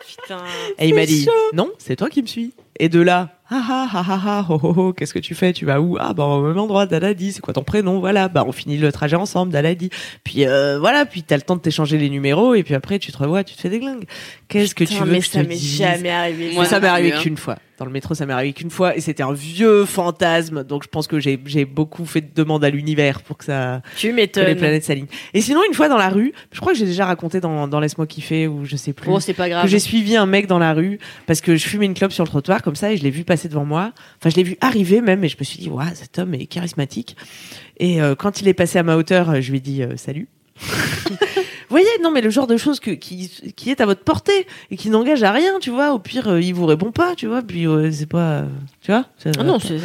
Putain. Et il m'a dit, non, c'est toi qui me suis. Et de là, ah ah ah ah ah, oh, oh, oh, qu'est-ce que tu fais? Tu vas où? Ah bah au même endroit, Daladi, c'est quoi ton prénom? Voilà, bah on finit le trajet ensemble, Daladi. Puis euh, voilà, puis t'as le temps de t'échanger les numéros et puis après tu te revois, tu te fais des glingues. Qu'est-ce que tu veux mais que ça m'est jamais arrivé. Moi ça m'est arrivé hein. qu'une fois. Dans le métro, ça m'est arrivé qu'une fois et c'était un vieux fantasme. Donc je pense que j'ai j'ai beaucoup fait de demandes à l'univers pour que ça Tu que les planètes s'alignent. Et sinon une fois dans la rue, je crois que j'ai déjà raconté dans, dans laisse-moi kiffer ou je sais plus Oh, c'est pas grave. que j'ai suivi un mec dans la rue parce que je fumais une clope sur le trottoir comme ça et je l'ai vu passer devant moi. Enfin, je l'ai vu arriver même et je me suis dit, waouh, cet homme est charismatique. Et euh, quand il est passé à ma hauteur, je lui ai dit euh, salut. (laughs) voyez, non, mais le genre de choses que, qui, qui est à votre portée et qui n'engage à rien, tu vois. Au pire, euh, il vous répond pas, tu vois. Puis euh, c'est pas, euh, tu vois. ça- Ah non, c'est-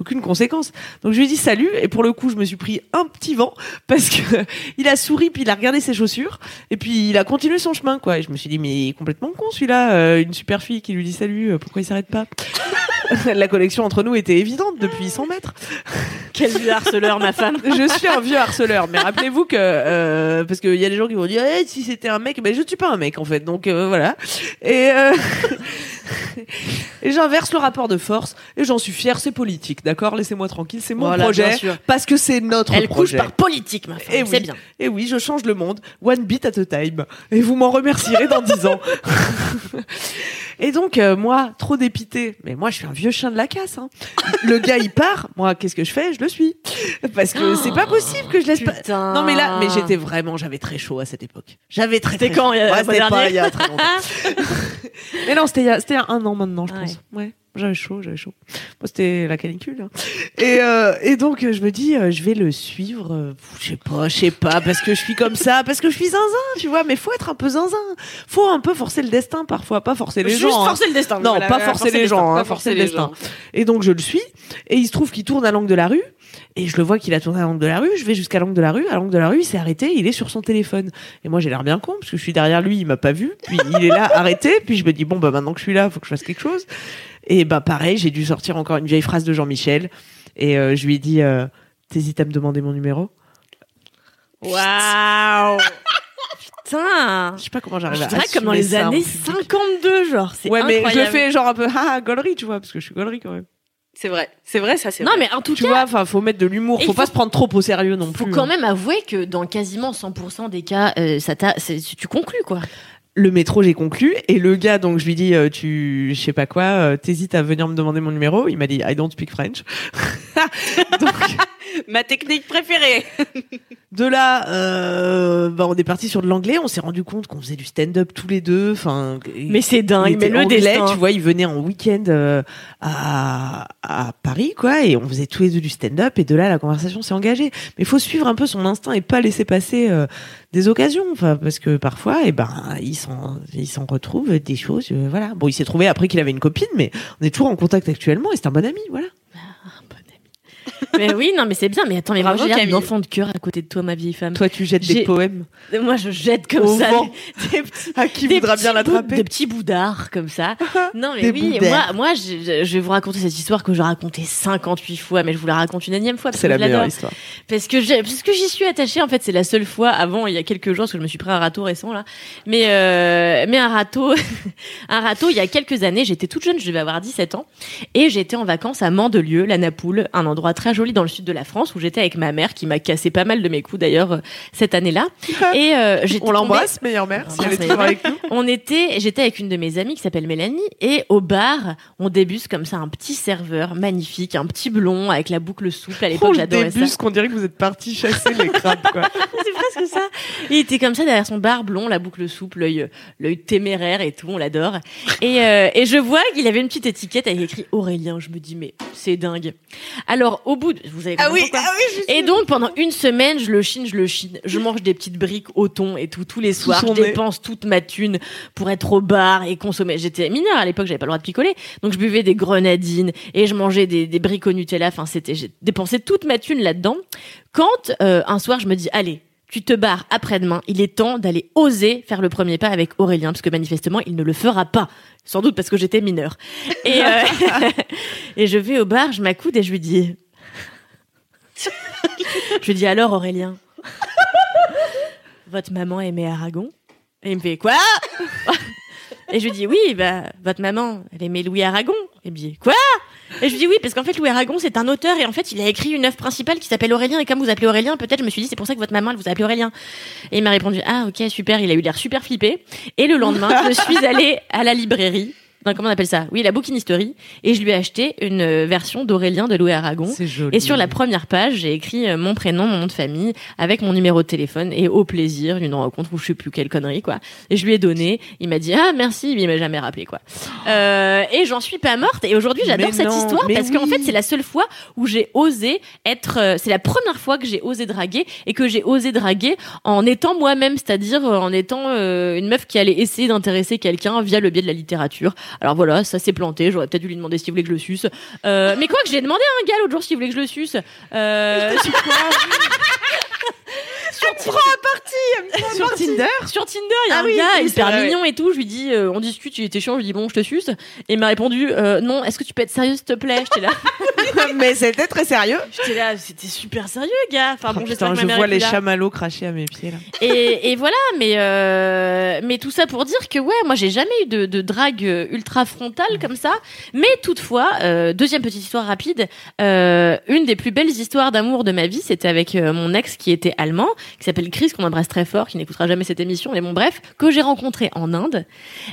aucune conséquence. Donc je lui ai dit salut et pour le coup, je me suis pris un petit vent (laughs) parce que (laughs) il a souri puis il a regardé ses chaussures et puis il a continué son chemin quoi. Et je me suis dit mais il est complètement con celui-là, euh, une super fille qui lui dit salut, euh, pourquoi il s'arrête pas? (laughs) La connexion entre nous était évidente depuis 100 mètres. Quel vieux harceleur, ma femme. Je suis un vieux harceleur, mais rappelez-vous que euh, parce qu'il y a des gens qui vont dire Eh, si c'était un mec, mais je ne suis pas un mec en fait, donc euh, voilà. Et, euh, et j'inverse le rapport de force et j'en suis fier, c'est politique, d'accord? Laissez-moi tranquille, c'est mon Voilà, projet parce que c'est notre Elle couche projet. par politique, ma femme. Et C'est oui, bien. Et oui, je change le monde, one bit at a time. Et vous m'en remercierez dans dix ans. (laughs) et donc, euh, moi, trop dépité. Mais moi, je suis un vieux chien de la casse. hein. Le gars, il part. Moi, qu'est-ce que je fais? Je le suis. Parce que c'est pas possible que je laisse pas. Non, mais là, mais j'étais vraiment, j'avais très chaud à cette époque. J'avais très, C'était très quand, chaud. il y a- Ouais, c'était pas il y a très longtemps. (laughs) mais non, c'était y a, un an maintenant, je Ouais. pense. Ouais. J'avais chaud, j'avais chaud. Moi, c'était la canicule. hein. Et, euh, et donc, je me dis, euh, je vais le suivre. euh, je sais pas, je sais pas, parce que je suis comme ça, parce que je suis zinzin, tu vois. Mais faut être un peu zinzin. Faut un peu forcer le destin parfois, pas forcer les Juste gens. hein. forcer le destin. Non, Voilà, pas forcer les gens, pas forcer le destin. Et donc je le suis, et il se trouve qu'il tourne à l'angle de la rue, et je le vois qu'il a tourné à l'angle de la rue, je vais jusqu'à l'angle de la rue, à l'angle de la rue, il s'est arrêté, il est sur son téléphone. Et moi j'ai l'air bien con, parce que je suis derrière lui, il m'a pas vu, puis il est là (laughs) arrêté, puis je me dis bon bah maintenant que je suis là, faut que je fasse quelque chose. Et bah pareil, j'ai dû sortir encore une vieille phrase de Jean-Michel, et euh, je lui ai dit euh, t'hésites à me demander mon numéro Waouh Putain Je sais pas comment Je j'arrive à dirais comme dans les ça années public. 52, genre. C'est Ouais, mais je le fais genre un peu haha gaulerie, tu vois, parce que je suis gaulerie quand même. C'est vrai, c'est vrai, ça c'est Non, vrai. mais en tout Tu cas, vois, enfin, faut mettre de l'humour, faut il pas faut- se prendre trop au sérieux non plus. faut quand hein. même avouer que dans quasiment 100% des cas, euh, ça t'a, c'est- tu conclus, quoi. le métro, j'ai conclu. Et le gars, donc, je lui dis, euh, tu, je sais pas quoi, euh, t'hésites à venir me demander mon numéro. Il m'a dit, I don't speak French. (laughs) donc, (laughs) Ma technique préférée. (laughs) de là, euh, bah, on est parti sur de l'anglais. On s'est rendu compte qu'on faisait du stand-up tous les deux. Enfin, Mais c'est dingue, mais le destin. tu vois, il venait en week-end euh, à, à Paris, quoi, et on faisait tous les deux du stand-up, et de là, la conversation s'est engagée. Mais il faut suivre un peu son instinct et pas laisser passer euh, des occasions, enfin, parce que parfois, eh ben, il s'en, il s'en retrouve des choses, euh, voilà. Bon, il s'est trouvé après qu'il avait une copine, mais on est toujours en contact actuellement, et c'est un bon ami, voilà. Mais oui, non, mais c'est bien. Mais attends, mais Bravo, moi, j'ai d'un enfant de cœur à côté de toi, ma vieille femme. Toi, tu jettes des poèmes Moi, je jette comme Au ça vent. des, des petits (laughs) à qui des voudra bien bouts- l'attraper. Des petits boudards comme ça. (laughs) Non, mais Des oui, moi, moi je, je vais vous raconter cette histoire que j'ai racontée 58 fois, mais je vous la raconte une énième fois C'est la meilleure histoire. Parce que, j'ai- parce que j'y suis attachée, en fait, c'est la seule fois avant, il y a quelques jours, parce que je me suis pris un râteau récent, là. Mais, euh, mais un râteau, (laughs) un râteau, il y a quelques années, j'étais toute jeune, je devais avoir 17 ans, et j'étais en vacances à Mandelieu, la Napoule, un endroit très joli dans le sud de la France, où j'étais avec ma mère, qui m'a cassé pas mal de mes coups, d'ailleurs, euh, cette année-là. Et, euh, On tombée- l'embrasse, meilleure mère, On si elle est avec nous. on était, j'étais avec une de mes amies qui s'appelle Mélanie et au bar, on débuse comme ça un petit serveur magnifique, un petit blond avec la boucle souple. À l'époque, Oh, j'adorais ça. début, qu'on dirait que vous êtes parti chasser les crabes, quoi. (laughs) C'est presque ça. Il était comme ça derrière son bar blond, la boucle souple, l'œil, l'œil téméraire et tout, on l'adore. Et, euh, et je vois qu'il avait une petite étiquette avec écrit Aurélien. Je me dis mais c'est dingue. Alors au bout, de, vous avez Ah oui, ah oui, je Et donc pendant une semaine, je le chine, je le chine. Je mange des petites briques au thon et tout tous les soirs. Je dépense toute ma thune pour être au bar et consommer. J'étais mineure à l'époque, j'avais pas le droit de picoler, donc je buvais des grenadines et je mangeais des, des briques au Nutella. Enfin, c'était j'ai dépensé toute ma thune là-dedans. Quand euh, un soir, je me dis allez. Tu te barres après-demain. Il est temps d'aller oser faire le premier pas avec Aurélien, parce que manifestement, il ne le fera pas. Sans doute parce que j'étais mineure. Et, euh, (laughs) (laughs) et je vais au bar, je m'accoude et je lui dis. (laughs) je lui dis alors, Aurélien, votre maman aimait Aragon Et il me fait quoi (laughs) Et je lui dis oui, bah votre maman, elle aimait Louis Aragon. Et il me dit quoi Et je lui dis oui, parce qu'en fait Louis Aragon c'est un auteur et en fait il a écrit une œuvre principale qui s'appelle Aurélien et comme vous appelez Aurélien, peut-être je me suis dit c'est pour ça que votre maman elle vous a appelé Aurélien. Et il m'a répondu ah ok super, il a eu l'air super flippé. Et le lendemain je suis allée à la librairie non, comment on appelle ça? Oui, la bouquinisterie. Et je lui ai acheté une euh, version d'Aurélien de Louis Aragon. C'est joli. Et sur la première page, j'ai écrit euh, mon prénom, mon nom de famille, avec mon numéro de téléphone et au plaisir d'une rencontre ou je sais plus quelle connerie quoi. Et je lui ai donné. Il m'a dit ah merci, mais il m'a jamais rappelé quoi. Euh, et j'en suis pas morte. Et aujourd'hui, j'adore cette non, histoire parce qu'en fait, c'est la seule fois où j'ai osé être. euh, c'est la première fois que j'ai osé draguer et que j'ai osé draguer en étant moi-même, c'est-à-dire en étant euh, une meuf qui allait essayer d'intéresser quelqu'un via le biais de la littérature. Alors voilà, ça s'est planté. J'aurais peut-être dû lui demander s'il voulait que je le suce. Euh, mais quoi que j'ai demandé à un gars l'autre jour s'il voulait que je le suce. Euh, (laughs) sur quoi sur, Sur Tinder sur Tinder, il y a Ah un oui, gars oui, c'est hyper vrai, mignon et tout. Je lui dis, euh, on discute, il était chiant. Je lui dis, bon, je te suce. Et il m'a répondu, euh, non, est-ce que tu peux être sérieux, s'il te plaît? J'étais là. (laughs) Mais c'était très sérieux. J'étais là, c'était super sérieux, gars. Enfin bon, Oh, j'espère putain, que ma je mère vois est plus les là. chamallows cracher à mes pieds là. Et, et voilà, mais euh, mais tout ça pour dire que ouais, moi j'ai jamais eu de, de drague euh, ultra frontale comme ça. Mais toutefois, euh, deuxième petite histoire rapide, euh, une des plus belles histoires d'amour de ma vie, c'était avec euh, mon ex qui était allemand, qui s'appelle Chris, qu'on embrasse très fort, qui n'écoutera jamais cette émission, mais bon bref, que j'ai rencontré en Inde.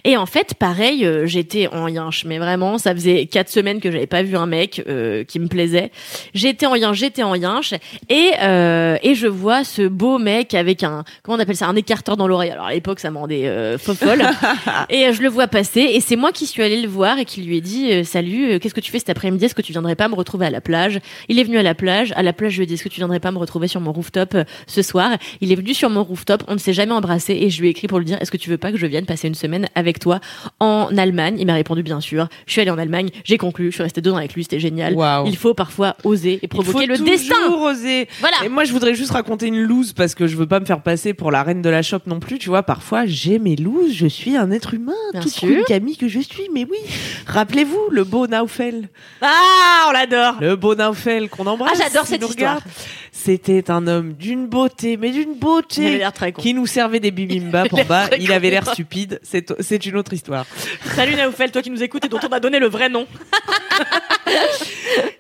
Et en fait, pareil, euh, j'étais en yinche, mais vraiment, ça faisait quatre semaines que j'avais pas vu un mec euh, qui me plaisait. J'étais en yinche, j'étais en yinche, et euh, et je vois ce beau mec avec un comment on appelle ça, un écarteur dans l'oreille. Alors à l'époque, ça me rendait euh, faux folle. (laughs) et euh, je le vois passer, et c'est moi qui suis allée le voir et qui lui ai dit salut, qu'est-ce que tu fais cet après-midi? Est-ce que tu viendrais pas me retrouver à la plage? Il est venu à la plage. À la plage, je lui ai dit est-ce que tu viendrais pas me retrouver sur mon rooftop ce soir Il est venu sur mon rooftop. On ne s'est jamais embrassé, et je lui ai écrit pour lui dire est-ce que tu veux pas que je vienne passer une semaine avec toi en Allemagne? Il m'a répondu bien sûr. Je suis allée en Allemagne, j'ai conclu, je suis restée deux ans avec lui, c'était génial. Il faut parfois oser et provoquer Il le faut destin. toujours oser. Voilà. Et moi, je voudrais juste raconter une loose parce que je veux pas me faire passer pour la reine de la shop non plus. Tu vois, parfois, j'ai mes looses. Je suis un être humain. Bien toute sûr. Camille que je suis. Mais oui. Rappelez-vous, le beau Naufel. Ah, on l'adore. Le beau Naufel qu'on embrasse. Ah, j'adore cette histoire. regarde. C'était un homme d'une beauté, mais d'une Il avait beauté. l'air très con. Qui nous servait des bibimbap en bas. Il avait l'air stupide. C'est, c'est une autre histoire. Salut Naoufel, toi qui nous écoutes et dont on a donné le vrai nom. (laughs)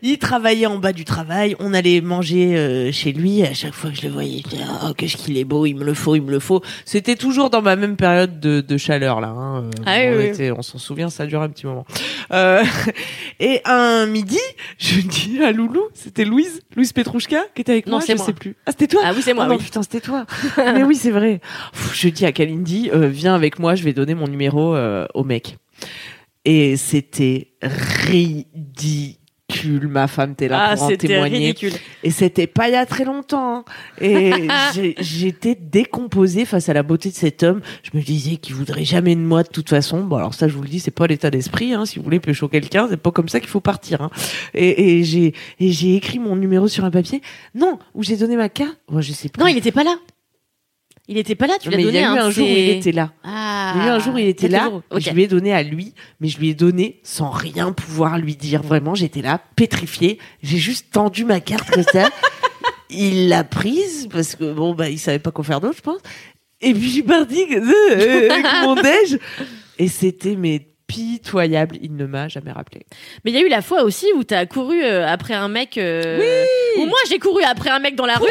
Il travaillait en bas du travail. On allait manger euh, chez lui. À chaque fois que je le voyais, je disais, oh, qu'est-ce qu'il est beau, il me le faut, il me le faut. C'était toujours dans ma même période de, de chaleur, là. hein. Euh, Ah oui, on, oui. on s'en souvient, ça dure un petit moment. Euh, (laughs) et un midi, je dis à Loulou, c'était Louise, Louise Petrouchka, qui était avec Non, moi, c'est je moi. sais plus. Ah, c'était toi Ah oui, c'est moi, Oh non, oui. putain, c'était toi. (laughs) Mais oui, c'est vrai. Pff, Je dis à Kalindi, euh, viens avec moi, je vais donner mon numéro euh, au mec. Et c'était ridicule, ma femme, t'es là Ah, pour en témoigner. ridicule. Et c'était pas il y a très longtemps. hein. Et (laughs) j'étais décomposée face à la beauté de cet homme. Je me disais qu'il voudrait jamais de moi de toute façon. Bon, alors ça, je vous le dis, c'est pas l'état d'esprit. Hein. Si vous voulez pécho quelqu'un, c'est pas comme ça qu'il faut partir. Hein. Et, et j'ai et j'ai écrit mon numéro sur un papier. Non, où j'ai donné ma carte. Moi, je sais pas. Non, il était pas là. Il était pas là, tu l'as mais il donné y a eu un jour où il était là. Ah. Il y a eu un jour où il était là, jours. Ok. je lui ai donné à lui, mais je lui ai donné sans rien pouvoir lui dire. Vraiment, j'étais là, pétrifiée. J'ai juste tendu ma carte comme ça. (laughs) il l'a prise parce que bon, bah, il savait pas quoi faire d'autre, je pense. Et puis je suis partie ça, euh, avec mon déj. Et c'était mais pitoyable. Il ne m'a jamais rappelé. Mais il y a eu la fois aussi où t'as couru euh, après un mec. euh, Où moi j'ai couru après un mec dans la rue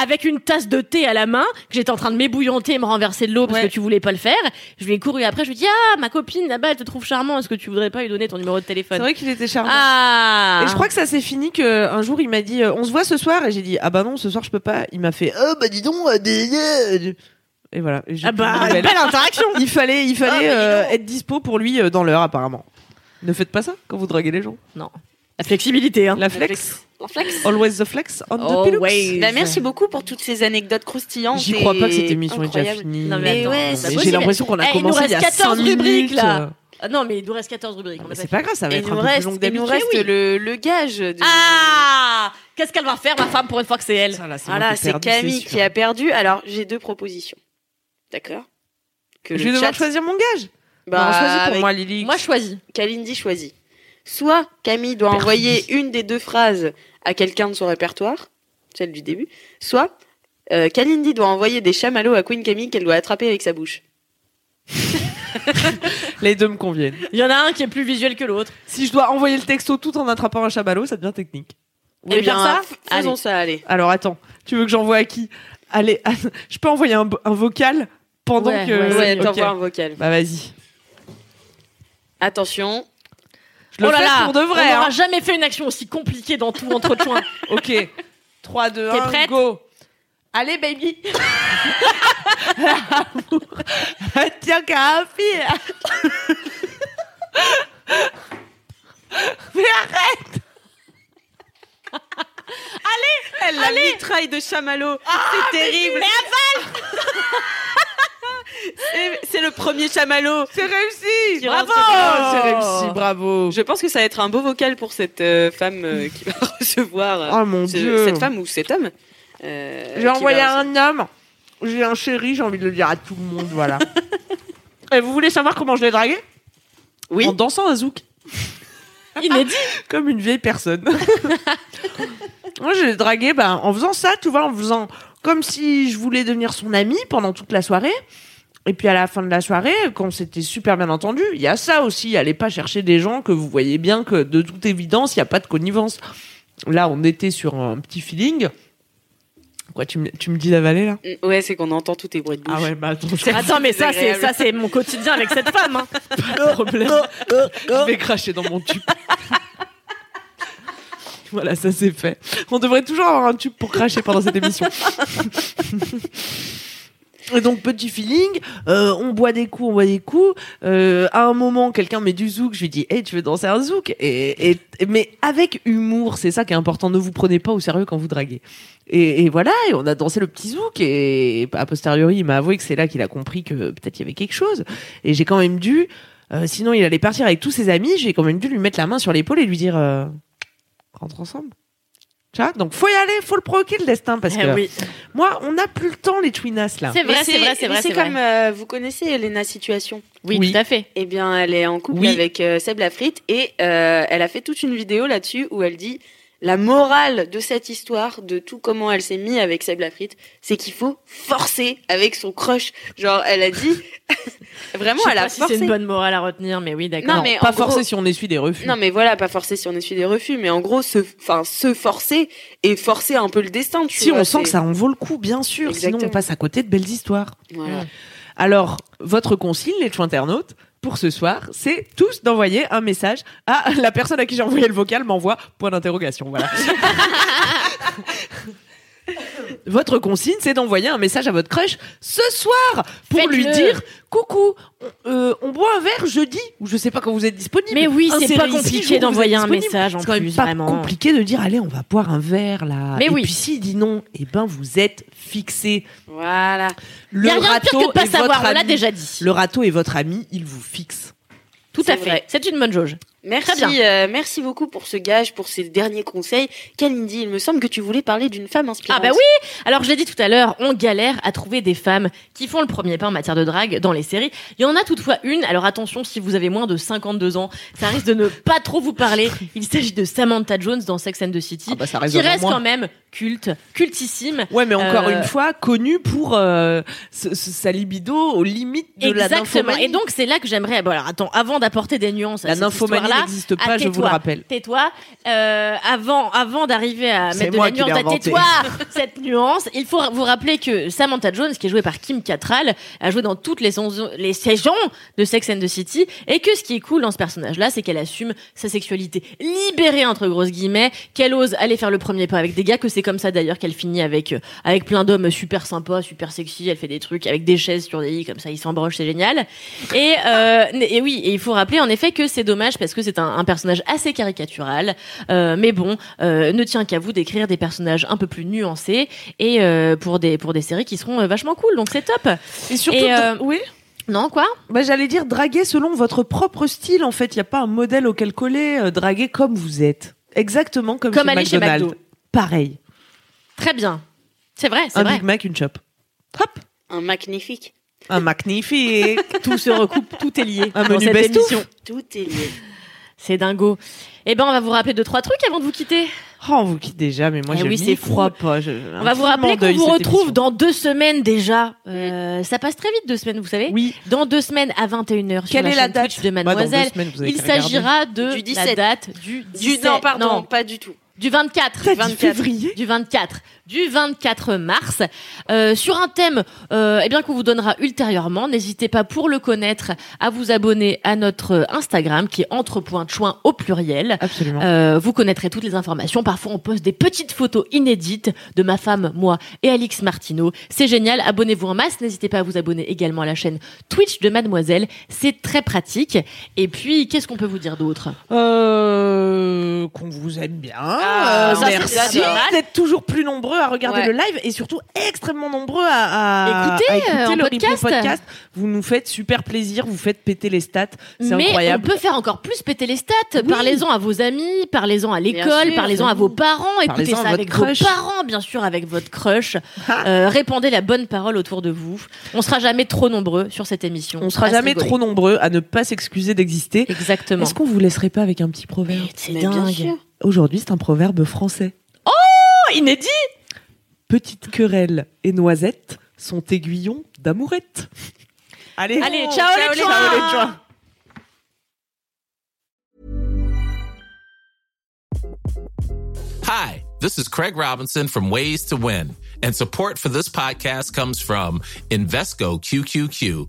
avec une tasse de thé à la main que j'étais en train de m'ébouillanter et me renverser de l'eau parce Ouais. que tu voulais pas le faire. Je lui ai couru après. Je lui ai dit ah ma copine là-bas elle te trouve charmant. Est-ce que tu voudrais pas lui donner ton numéro de C'est téléphone vrai qu'il était charmant. Ah. Et je crois que ça s'est fini que un jour il m'a dit euh, on se voit ce soir? Et j'ai dit ah bah non ce soir je peux pas. Il m'a fait oh bah dis donc des- et voilà. Et j'ai Ah bah belle interaction. Il fallait, il Ah, fallait euh, être dispo pour lui euh, dans l'heure apparemment. Ne faites pas ça quand vous draguez les gens. Non. La flexibilité hein. La flex, En flex. always the flex on the pillows. Bah, merci beaucoup pour toutes ces anecdotes croustillantes. J'y crois pas que cette émission est déjà finie. Non, mais ouais, J'ai l'impression qu'on a Eh, il nous commencé reste il y a 14 5 rubriques minutes. là. Ah non, mais il nous reste 14 rubriques. pas c'est pas grave, ça va Et être un plus long que il nous reste le, le gage. De... Ah Qu'est-ce qu'elle va faire, ma femme, pour une fois que c'est elle Ça, là, c'est moi Voilà, ai c'est perdu, Camille qui a perdu. Alors, j'ai deux propositions. D'accord Que Je vais devoir chat- choisir mon gage. Bah, choisis pour avec moi, Lily. Moi, je choisis. Kalindi choisit. Soit Camille doit Perfide. envoyer une des deux phrases à quelqu'un de son répertoire, celle du début, soit euh, Kalindi doit envoyer des chamallows à Queen Camille qu'elle doit attraper avec sa bouche. (laughs) Les deux me conviennent. Il y en a un qui est plus visuel que l'autre. Si je dois envoyer le texto tout en attrapant un chamallow, ça devient technique. Vous voulez faire ça f- faisons Allez. ça, allez. Alors attends, tu veux que j'envoie à qui? Allez, (laughs) je peux envoyer un, un vocal pendant Ouais, que. ouais, t'envoies un vocal. Bah vas-y. Attention. Je le oh là fais là, pour de vrai. on n'aura hein. jamais fait une action aussi compliquée dans tout entre. (laughs) Ok. 3, 2, T'es 1, prête go. Allez, baby. (laughs) Tiens, qu'à un fil. (laughs) Mais arrête. Allez, elle la mitraille de chamallow. c'est terrible. Mais avale. C'est le premier chamallow. C'est réussi. Bravo. rentre C'est réussi. Bravo. Je pense que ça va être un beau vocal pour cette euh, femme euh, qui va (laughs) recevoir. euh, Oh mon ce- dieu. Cette femme ou cet homme. euh, J'ai envoyé va un homme, j'ai un chéri, j'ai envie de le dire à tout le monde, voilà. (laughs) Et vous voulez savoir comment je l'ai dragué? Oui. En dansant un zouk, Inédit. (laughs) comme une vieille personne. Moi, je l'ai dragué ben, en faisant ça, tu vois, en faisant comme si je voulais devenir son ami pendant toute la soirée. Et puis à la fin de la soirée, quand c'était super bien entendu, il y a ça aussi. Allez pas chercher des gens que vous voyez bien que de toute évidence, il n'y a pas de connivence. Là, on était sur un petit feeling. Quoi, tu me, tu me dis d'avaler là? Mm, Ouais, c'est qu'on entend tous tes bruits de bouche. Ah ouais, bah attends, je Attends, mais ça, c'est ça, c'est mon quotidien avec cette femme. hein. (laughs) pas de problème. (laughs) Je vais cracher dans mon tube. (laughs) (laughs) voilà, ça c'est fait. On devrait toujours avoir un tube pour cracher pendant cette émission. Et donc petit feeling, euh, on boit des coups, on boit des coups. Euh, à un moment, quelqu'un met du zouk, je lui dis, hey, tu veux danser un zouk? Et, mais avec humour, c'est ça qui est important. Ne vous prenez pas au sérieux quand vous draguez. Et, voilà, et on a dansé le petit zouk et a posteriori, il m'a avoué que c'est là qu'il a compris que peut-être il y avait quelque chose. Et j'ai quand même dû, euh, sinon il allait partir avec tous ses amis, j'ai quand même dû lui mettre la main sur l'épaule et lui dire, rentre ensemble. Tu vois Donc faut y aller, faut le provoquer le destin parce Eh que oui. moi, on n'a plus le temps les twinasses là. C'est vrai, c'est vrai, c'est vrai, C'est comme, vrai. euh, vous connaissez Elena Situation? Oui, Oui. tout à fait. Eh bien, elle est en couple Oui. avec euh, Seb Lafrite et euh, elle a fait toute une vidéo là-dessus où elle dit la morale de cette histoire, de tout comment elle s'est mise avec Seb Lafrite, c'est qu'il faut forcer avec son crush. Genre, elle a dit (laughs) vraiment, Je sais elle a si forcé. c'est une bonne morale à retenir, mais oui, d'accord. Non, mais pas gros- si on essuie des refus. Non, mais voilà, pas forcer si on essuie des refus, mais en gros, se, enfin, se forcer et forcer un peu le destin. Tu si vois, on sent que ça en vaut le coup, bien sûr. Sinon, on passe à côté de belles histoires. Voilà. Alors, votre consigne, les internautes, pour ce soir, c'est tous d'envoyer un message à la personne à qui j'ai envoyé le vocal m'envoie point d'interrogation. Voilà. (laughs) (coughs) Votre consigne, c'est d'envoyer un message à votre crush ce soir pour lui dire coucou, on, euh, on boit un verre jeudi ou je sais pas quand vous êtes disponible. Mais oui, c'est pas compliqué d'envoyer un message en C'est quand même plus, pas vraiment. compliqué de dire allez, on va boire un verre là. Mais Et oui. puis s'il dit non, eh ben vous êtes fixé. Voilà. Le y a rien de pire râteau que de pas est savoir, votre on l'a ami. déjà dit. Le râteau est votre ami, il vous fixe. Tout C'est à fait. vrai. C'est une bonne jauge. Merci, euh, merci beaucoup pour ce gage, pour ces derniers conseils. Kalindi, il me semble que tu voulais parler d'une femme inspirante. Ah bah oui Alors je l'ai dit tout à l'heure, on galère à trouver des femmes qui font le premier pas en matière de drague dans les séries. Il y en a toutefois une, alors attention si vous avez moins de 52 ans, ça risque de ne (laughs) pas trop vous parler. Il s'agit de Samantha Jones dans Sex and the City, Ah bah, ça qui reste quand même culte, cultissime. Ouais, mais encore Euh, une fois, connu pour euh, ce- ce- sa libido aux limites de la Exactement. nymphomanie. Et donc c'est là que j'aimerais. Bon alors attends, avant d'apporter des nuances à la cette nymphomanie histoire-là, n'existe pas, ah, je vous le rappelle. Tais-toi. Euh, avant, avant d'arriver à mettre de la nuance, tais-toi (laughs) cette nuance. Il faut vous rappeler que Samantha Jones, qui est jouée par Kim Cattrall, a joué dans toutes les, saisons- les saisons de Sex and the City, et que ce qui est cool dans ce personnage-là, c'est qu'elle assume sa sexualité libérée entre grosses guillemets, qu'elle ose aller faire le premier pas avec des gars, que c'est comme ça d'ailleurs qu'elle finit avec euh, avec plein d'hommes super sympas, super sexy. Elle fait des trucs avec des chaises sur des lits comme ça, ils s'embrochent, c'est génial. Et, euh, et oui, et il faut rappeler en effet que c'est dommage parce que c'est un, un personnage assez caricatural. Euh, mais bon, euh, ne tient qu'à vous d'écrire des personnages un peu plus nuancés et euh, pour des pour des séries qui seront euh, vachement cool. Donc c'est top. Et surtout, Et, euh, oui. Non quoi? Bah, j'allais dire draguer selon votre propre style. En fait, il y a pas un modèle auquel coller. euh, draguer comme vous êtes, exactement comme, Comme chez aller chez. McDo. Pareil. Très bien. C'est vrai, c'est Un vrai. Big Mac, une chop. Hop. Un magnifique. Un magnifique. (laughs) Tout se recoupe, tout est lié Un dans menu cette émission. Tout est lié. C'est dingo. Eh ben, on va vous rappeler deux trois trucs avant de vous quitter. Oh, on vous quitte déjà, mais moi Eh je oui, c'est crois fou. pas. Je- On va vous rappeler qu'on vous retrouve émission. dans deux semaines déjà. Euh, ça passe très vite deux semaines, vous savez. Oui. Dans deux semaines à 21h sur Quelle la est la date Twitch de Bah, Mademoiselle. semaines, Il s'agira de Du la 17. date du Du, 17. non, pardon, non, pas du tout. du 24. T'as dit 24. février Du 24. Du 24 mars euh, sur un thème euh, eh bien qu'on vous donnera ultérieurement. N'hésitez pas pour le connaître à vous abonner à notre Instagram qui est entre.chouin au pluriel. Absolument. Euh, vous connaîtrez toutes les informations. Parfois, on poste des petites photos inédites de ma femme, moi et Alix Martineau. C'est génial. Abonnez-vous en masse. N'hésitez pas à vous abonner également à la chaîne Twitch de Mademoiselle. C'est très pratique. Et puis, qu'est-ce qu'on peut vous dire d'autre? Euh, qu'on vous aime bien. Ah, Euh, merci d'être toujours plus nombreux à regarder Ouais. le live et surtout extrêmement nombreux à, à Écoutez, à écouter euh, en le replay podcast. podcast. Vous nous faites super plaisir, vous faites péter les stats. C'est Mais incroyable. on peut faire encore plus péter les stats. Parlez-en à vos amis, parlez-en à l'école, parlez-en à vos parents, écoutez Parlez-en à ça avec crush. vos parents, bien sûr, avec votre crush. Euh, répandez la bonne parole autour de vous. On sera jamais trop nombreux sur cette émission. On sera jamais rigoler. trop nombreux à ne pas s'excuser d'exister. Exactement. Est-ce qu'on vous laisserait pas avec un petit proverbe? C'est Mais bien dingue. sûr. Aujourd'hui, c'est un proverbe français. Oh, inédit Petite querelle et noisette sont aiguillons d'amourette. Allez, Allez, ciao les ciao les chouins. Hi, this is Craig Robinson from Ways to Win, and support for this podcast comes from Invesco QQQ,